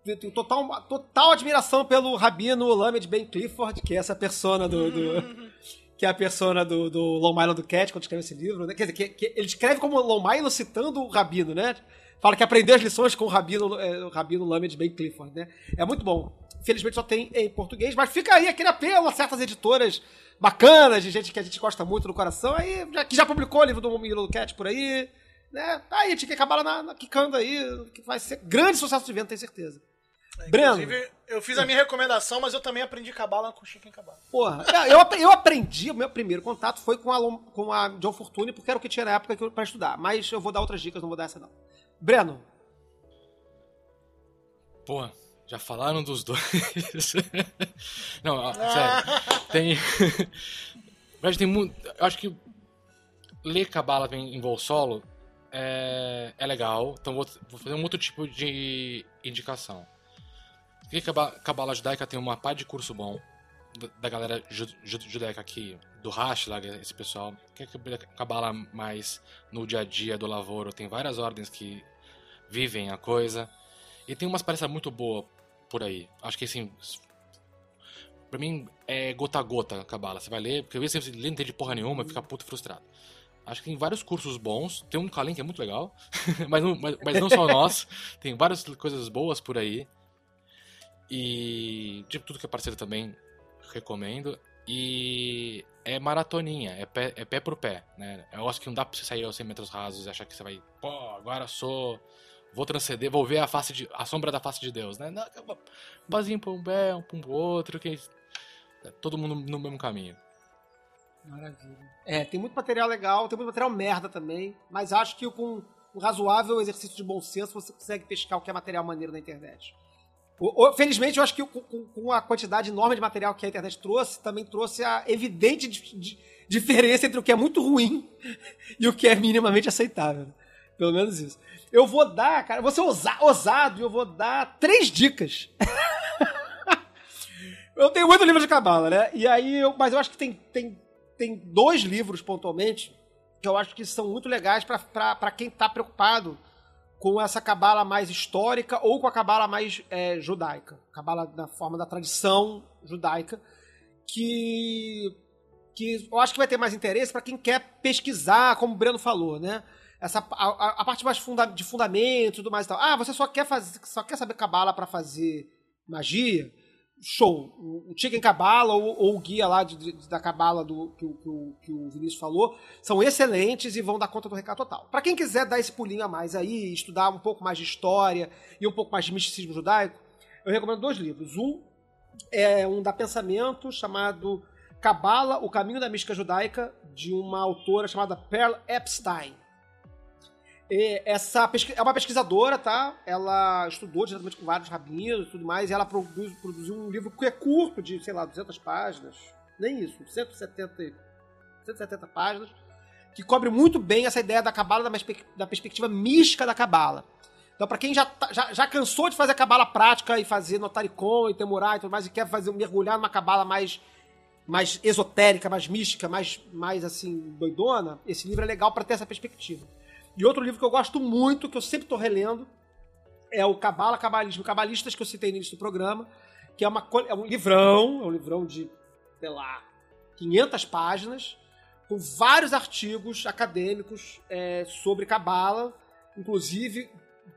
Eu tenho total, total admiração pelo Rabino Lamed Ben Clifford, que é essa persona do, do que é a persona do, do Long Milo do Cat, quando escreve esse livro, né? Quer dizer, que, que ele escreve como Long Milo citando o Rabino, né? Fala que aprendeu as lições com o Rabino, é, o Rabino Lamed Ben Clifford, né? É muito bom. Infelizmente só tem em português, mas fica aí aquele apelo a certas editoras bacanas, de gente que a gente gosta muito do coração, aí, já, que já publicou o livro do Milo do Cat por aí, né? Aí, tinha que acabar na, na, quicando aí, que vai ser grande sucesso de venda, tenho certeza. Breno. Eu fiz a minha recomendação, mas eu também aprendi cabala com Chicken Cabala. Porra, eu, eu aprendi, o meu primeiro contato foi com a, com a John Fortune, porque era o que tinha na época para estudar. Mas eu vou dar outras dicas, não vou dar essa não. Breno. Porra, já falaram dos dois. não, ó, sério. Tem. Mas tem muito. Eu acho que ler cabala em voo solo é, é legal. Então vou, vou fazer um outro tipo de indicação. Porque Cabala Judaica tem uma pá de curso bom da galera judaica aqui, do Hashlag, esse pessoal. Que Cabala mais no dia a dia do lavoro. Tem várias ordens que vivem a coisa. E tem umas palestras muito boas por aí. Acho que assim. Pra mim é gota a gota Cabala. Você vai ler, porque eu vi você lê não entende porra nenhuma, fica puto frustrado. Acho que tem vários cursos bons. Tem um do Kalen que é muito legal, mas, não, mas, mas não só nós. Tem várias coisas boas por aí. E tipo, tudo que é parceiro também recomendo. E é maratoninha, é pé, é pé por pé, né? Eu acho que não dá pra você sair aos 100 metros rasos e achar que você vai, pô, agora sou, vou transcender, vou ver a face de, a sombra da face de Deus, né? Não, Basinho pra um pé, um pro outro, que é todo mundo no mesmo caminho. Maravilha. É, tem muito material legal, tem muito material merda também, mas acho que com um razoável exercício de bom senso você consegue pescar o que é material maneiro na internet. Felizmente, eu acho que com a quantidade enorme de material que a internet trouxe, também trouxe a evidente diferença entre o que é muito ruim e o que é minimamente aceitável. Pelo menos isso. Eu vou dar, cara, vou ser ousado e eu vou dar três dicas. eu tenho muito livro de cabala, né? E aí, eu, mas eu acho que tem, tem, tem dois livros pontualmente que eu acho que são muito legais para quem está preocupado com essa cabala mais histórica ou com a cabala mais é, judaica, cabala na forma da tradição judaica, que que eu acho que vai ter mais interesse para quem quer pesquisar, como o Breno falou, né? Essa a, a parte mais funda, de fundamento tudo mais e tal. Ah, você só quer fazer, só quer saber cabala para fazer magia? Show. O Chicken Cabala ou, ou, o guia lá de, de, da Cabala do, que, que, que, o Vinícius falou são excelentes e vão dar conta do recado total. Para quem quiser dar esse pulinho a mais aí, estudar um pouco mais de história e um pouco mais de misticismo judaico, eu recomendo dois livros. Um é um da Pensamento chamado Cabala, o Caminho da Mística Judaica, de uma autora chamada Pearl Epstein. Essa é uma pesquisadora, tá? Ela estudou diretamente com vários rabinos e tudo mais, e ela produz, produziu um livro que é curto, de, sei lá, 200 páginas, nem isso, 170, 170 páginas, que cobre muito bem essa ideia da cabala da, da perspectiva mística da cabala. Então, para quem já, tá, já, já cansou de fazer a cabala prática e fazer notaricon e temurai e tudo mais, e quer fazer mergulhar numa cabala mais mais esotérica, mais mística, mais, mais assim, doidona, esse livro é legal para ter essa perspectiva. E outro livro que eu gosto muito, que eu sempre estou relendo, é o Cabala, Cabalismo, Cabalistas, que eu citei no início do programa, que é, uma, é um livrão, é um livrão de, sei lá, 500 páginas, com vários artigos acadêmicos é, sobre Cabala, inclusive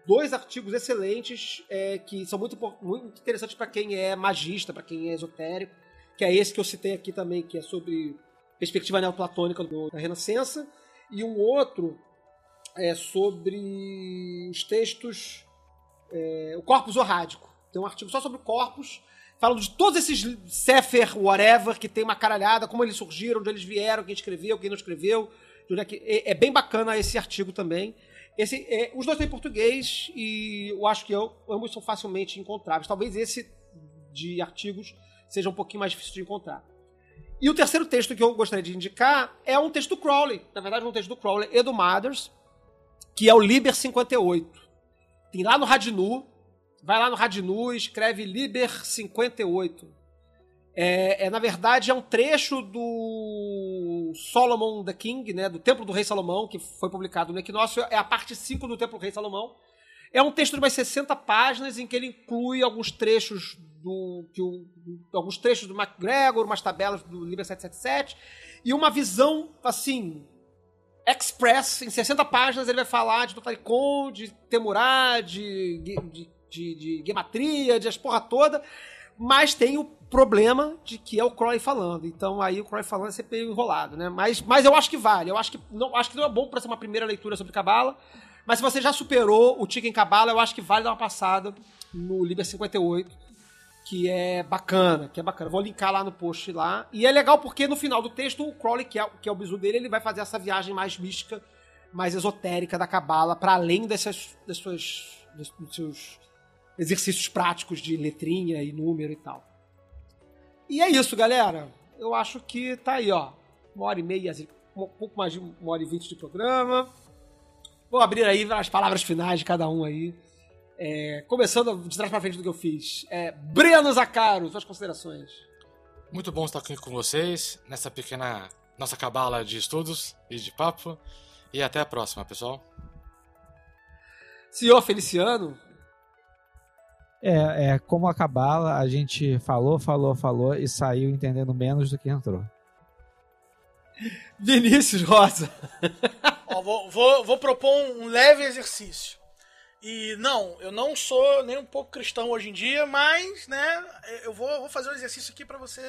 dois artigos excelentes é, que são muito, muito interessantes para quem é magista, para quem é esotérico, que é esse que eu citei aqui também, que é sobre perspectiva neoplatônica da Renascença, e um outro é, sobre os textos. É, o corpus orrádico. Tem um artigo só sobre corpus, falando de todos esses Sefer, whatever, que tem uma caralhada, como eles surgiram, onde eles vieram, quem escreveu, quem não escreveu. É, é, é, bem bacana esse artigo também. Esse, é, os dois têm português e eu acho que eu, ambos são facilmente encontráveis. Talvez esse de artigos seja um pouquinho mais difícil de encontrar. E o terceiro texto que eu gostaria de indicar é um texto do Crowley. Na verdade, um texto do Crowley e do Mothers, que é o Liber 58. Tem lá no Radinu, vai lá no Radinu e escreve Liber 58. É, é, na verdade, é um trecho do Solomon the King, né, do Templo do Rei Salomão, que foi publicado no Equinócio, é a parte 5 do Templo do Rei Salomão. É um texto de umas 60 páginas em que ele inclui alguns trechos do que o, alguns trechos do MacGregor, umas tabelas do Liber 777 e uma visão assim Express, em 60 páginas, ele vai falar de Totaricon, de Temurá, de, de, de, de Gematria, de as porra toda, mas tem o problema de que é o Croy falando. Então aí o Croy falando é sempre meio enrolado, né? Mas, mas eu acho que vale. Eu acho que não, acho que não é bom para ser uma primeira leitura sobre Cabala, mas se você já superou o Chicken Cabala, eu acho que vale dar uma passada no Liber 58 que é bacana, que é bacana. Vou linkar lá no post lá. E é legal porque no final do texto o Crowley, que é, que é o bisu dele, ele vai fazer essa viagem mais mística, mais esotérica da cabala, para além dessas, das suas, dos seus exercícios práticos de letrinha e número e tal. E é isso, galera. Eu acho que tá aí, ó. Uma hora e meia, um pouco mais de uma hora e vinte de programa. Vou abrir aí as palavras finais de cada um aí. É, começando de trás para frente do que eu fiz. É, Breno Zacaro, suas considerações. Muito bom estar aqui com vocês nessa pequena nossa cabala de estudos e de papo. E até a próxima, pessoal. Senhor Feliciano. É, é, como a cabala, a gente falou, falou, falou e saiu entendendo menos do que entrou. Vinícius Rosa. Ó, vou, vou, vou propor um leve exercício. E não, eu não sou nem um pouco cristão hoje em dia, mas, né, eu vou, vou fazer um exercício aqui pra você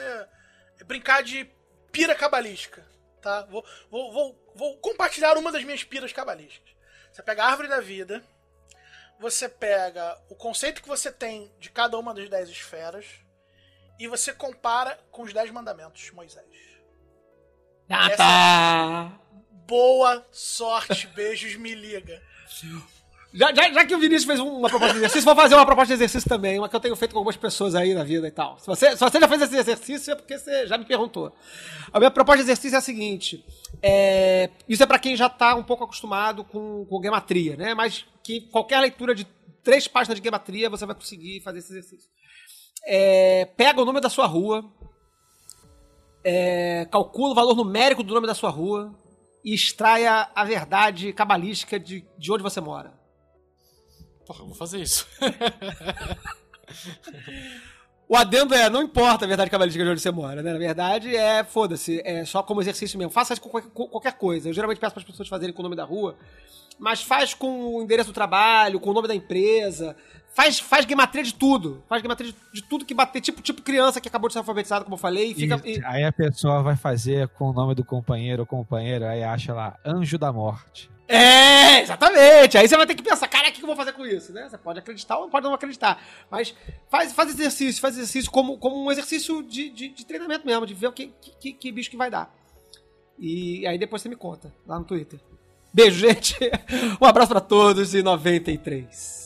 brincar de pira cabalística, tá? Vou, vou, vou, vou compartilhar uma das minhas piras cabalísticas. Você pega a árvore da vida, você pega o conceito que você tem de cada uma das dez esferas e você compara com os dez mandamentos de Moisés. Ah, Essa- tá. Boa sorte, beijos, me liga. Já, já, já que o Vinícius fez uma proposta de exercício, vou fazer uma proposta de exercício também, uma que eu tenho feito com algumas pessoas aí na vida e tal. Se você, se você já fez esse exercício, é porque você já me perguntou. A minha proposta de exercício é a seguinte: é, isso é pra quem já tá um pouco acostumado com, com gematria, né? Mas que qualquer leitura de três páginas de gematria você vai conseguir fazer esse exercício. É, pega o nome da sua rua, é, calcula o valor numérico do nome da sua rua e extraia a verdade cabalística de, de onde você mora. Porra, eu vou fazer isso. O adendo é, não importa a verdade cabalística de onde você mora, né? Na verdade, é, foda-se, é só como exercício mesmo. Faça isso com qualquer, com qualquer coisa. Eu geralmente peço para as pessoas fazerem com o nome da rua, mas faz com o endereço do trabalho, com o nome da empresa. Faz, faz gematria de tudo. Faz gematria de, de tudo que bater. Tipo, tipo criança que acabou de ser alfabetizada, como eu falei, e fica. Isso. e- Aí a pessoa vai fazer com o nome do companheiro ou companheira, aí acha lá, Anjo da Morte. É, exatamente. Aí você vai ter que pensar, cara, o que eu vou fazer com isso, né? Você pode acreditar ou pode não acreditar. Mas faz, faz exercício, faz exercício como, como um exercício de, de, de treinamento mesmo, de ver o que, que, que bicho que vai dar. E aí depois você me conta, lá no Twitter. Beijo, gente. Um abraço pra todos e 93.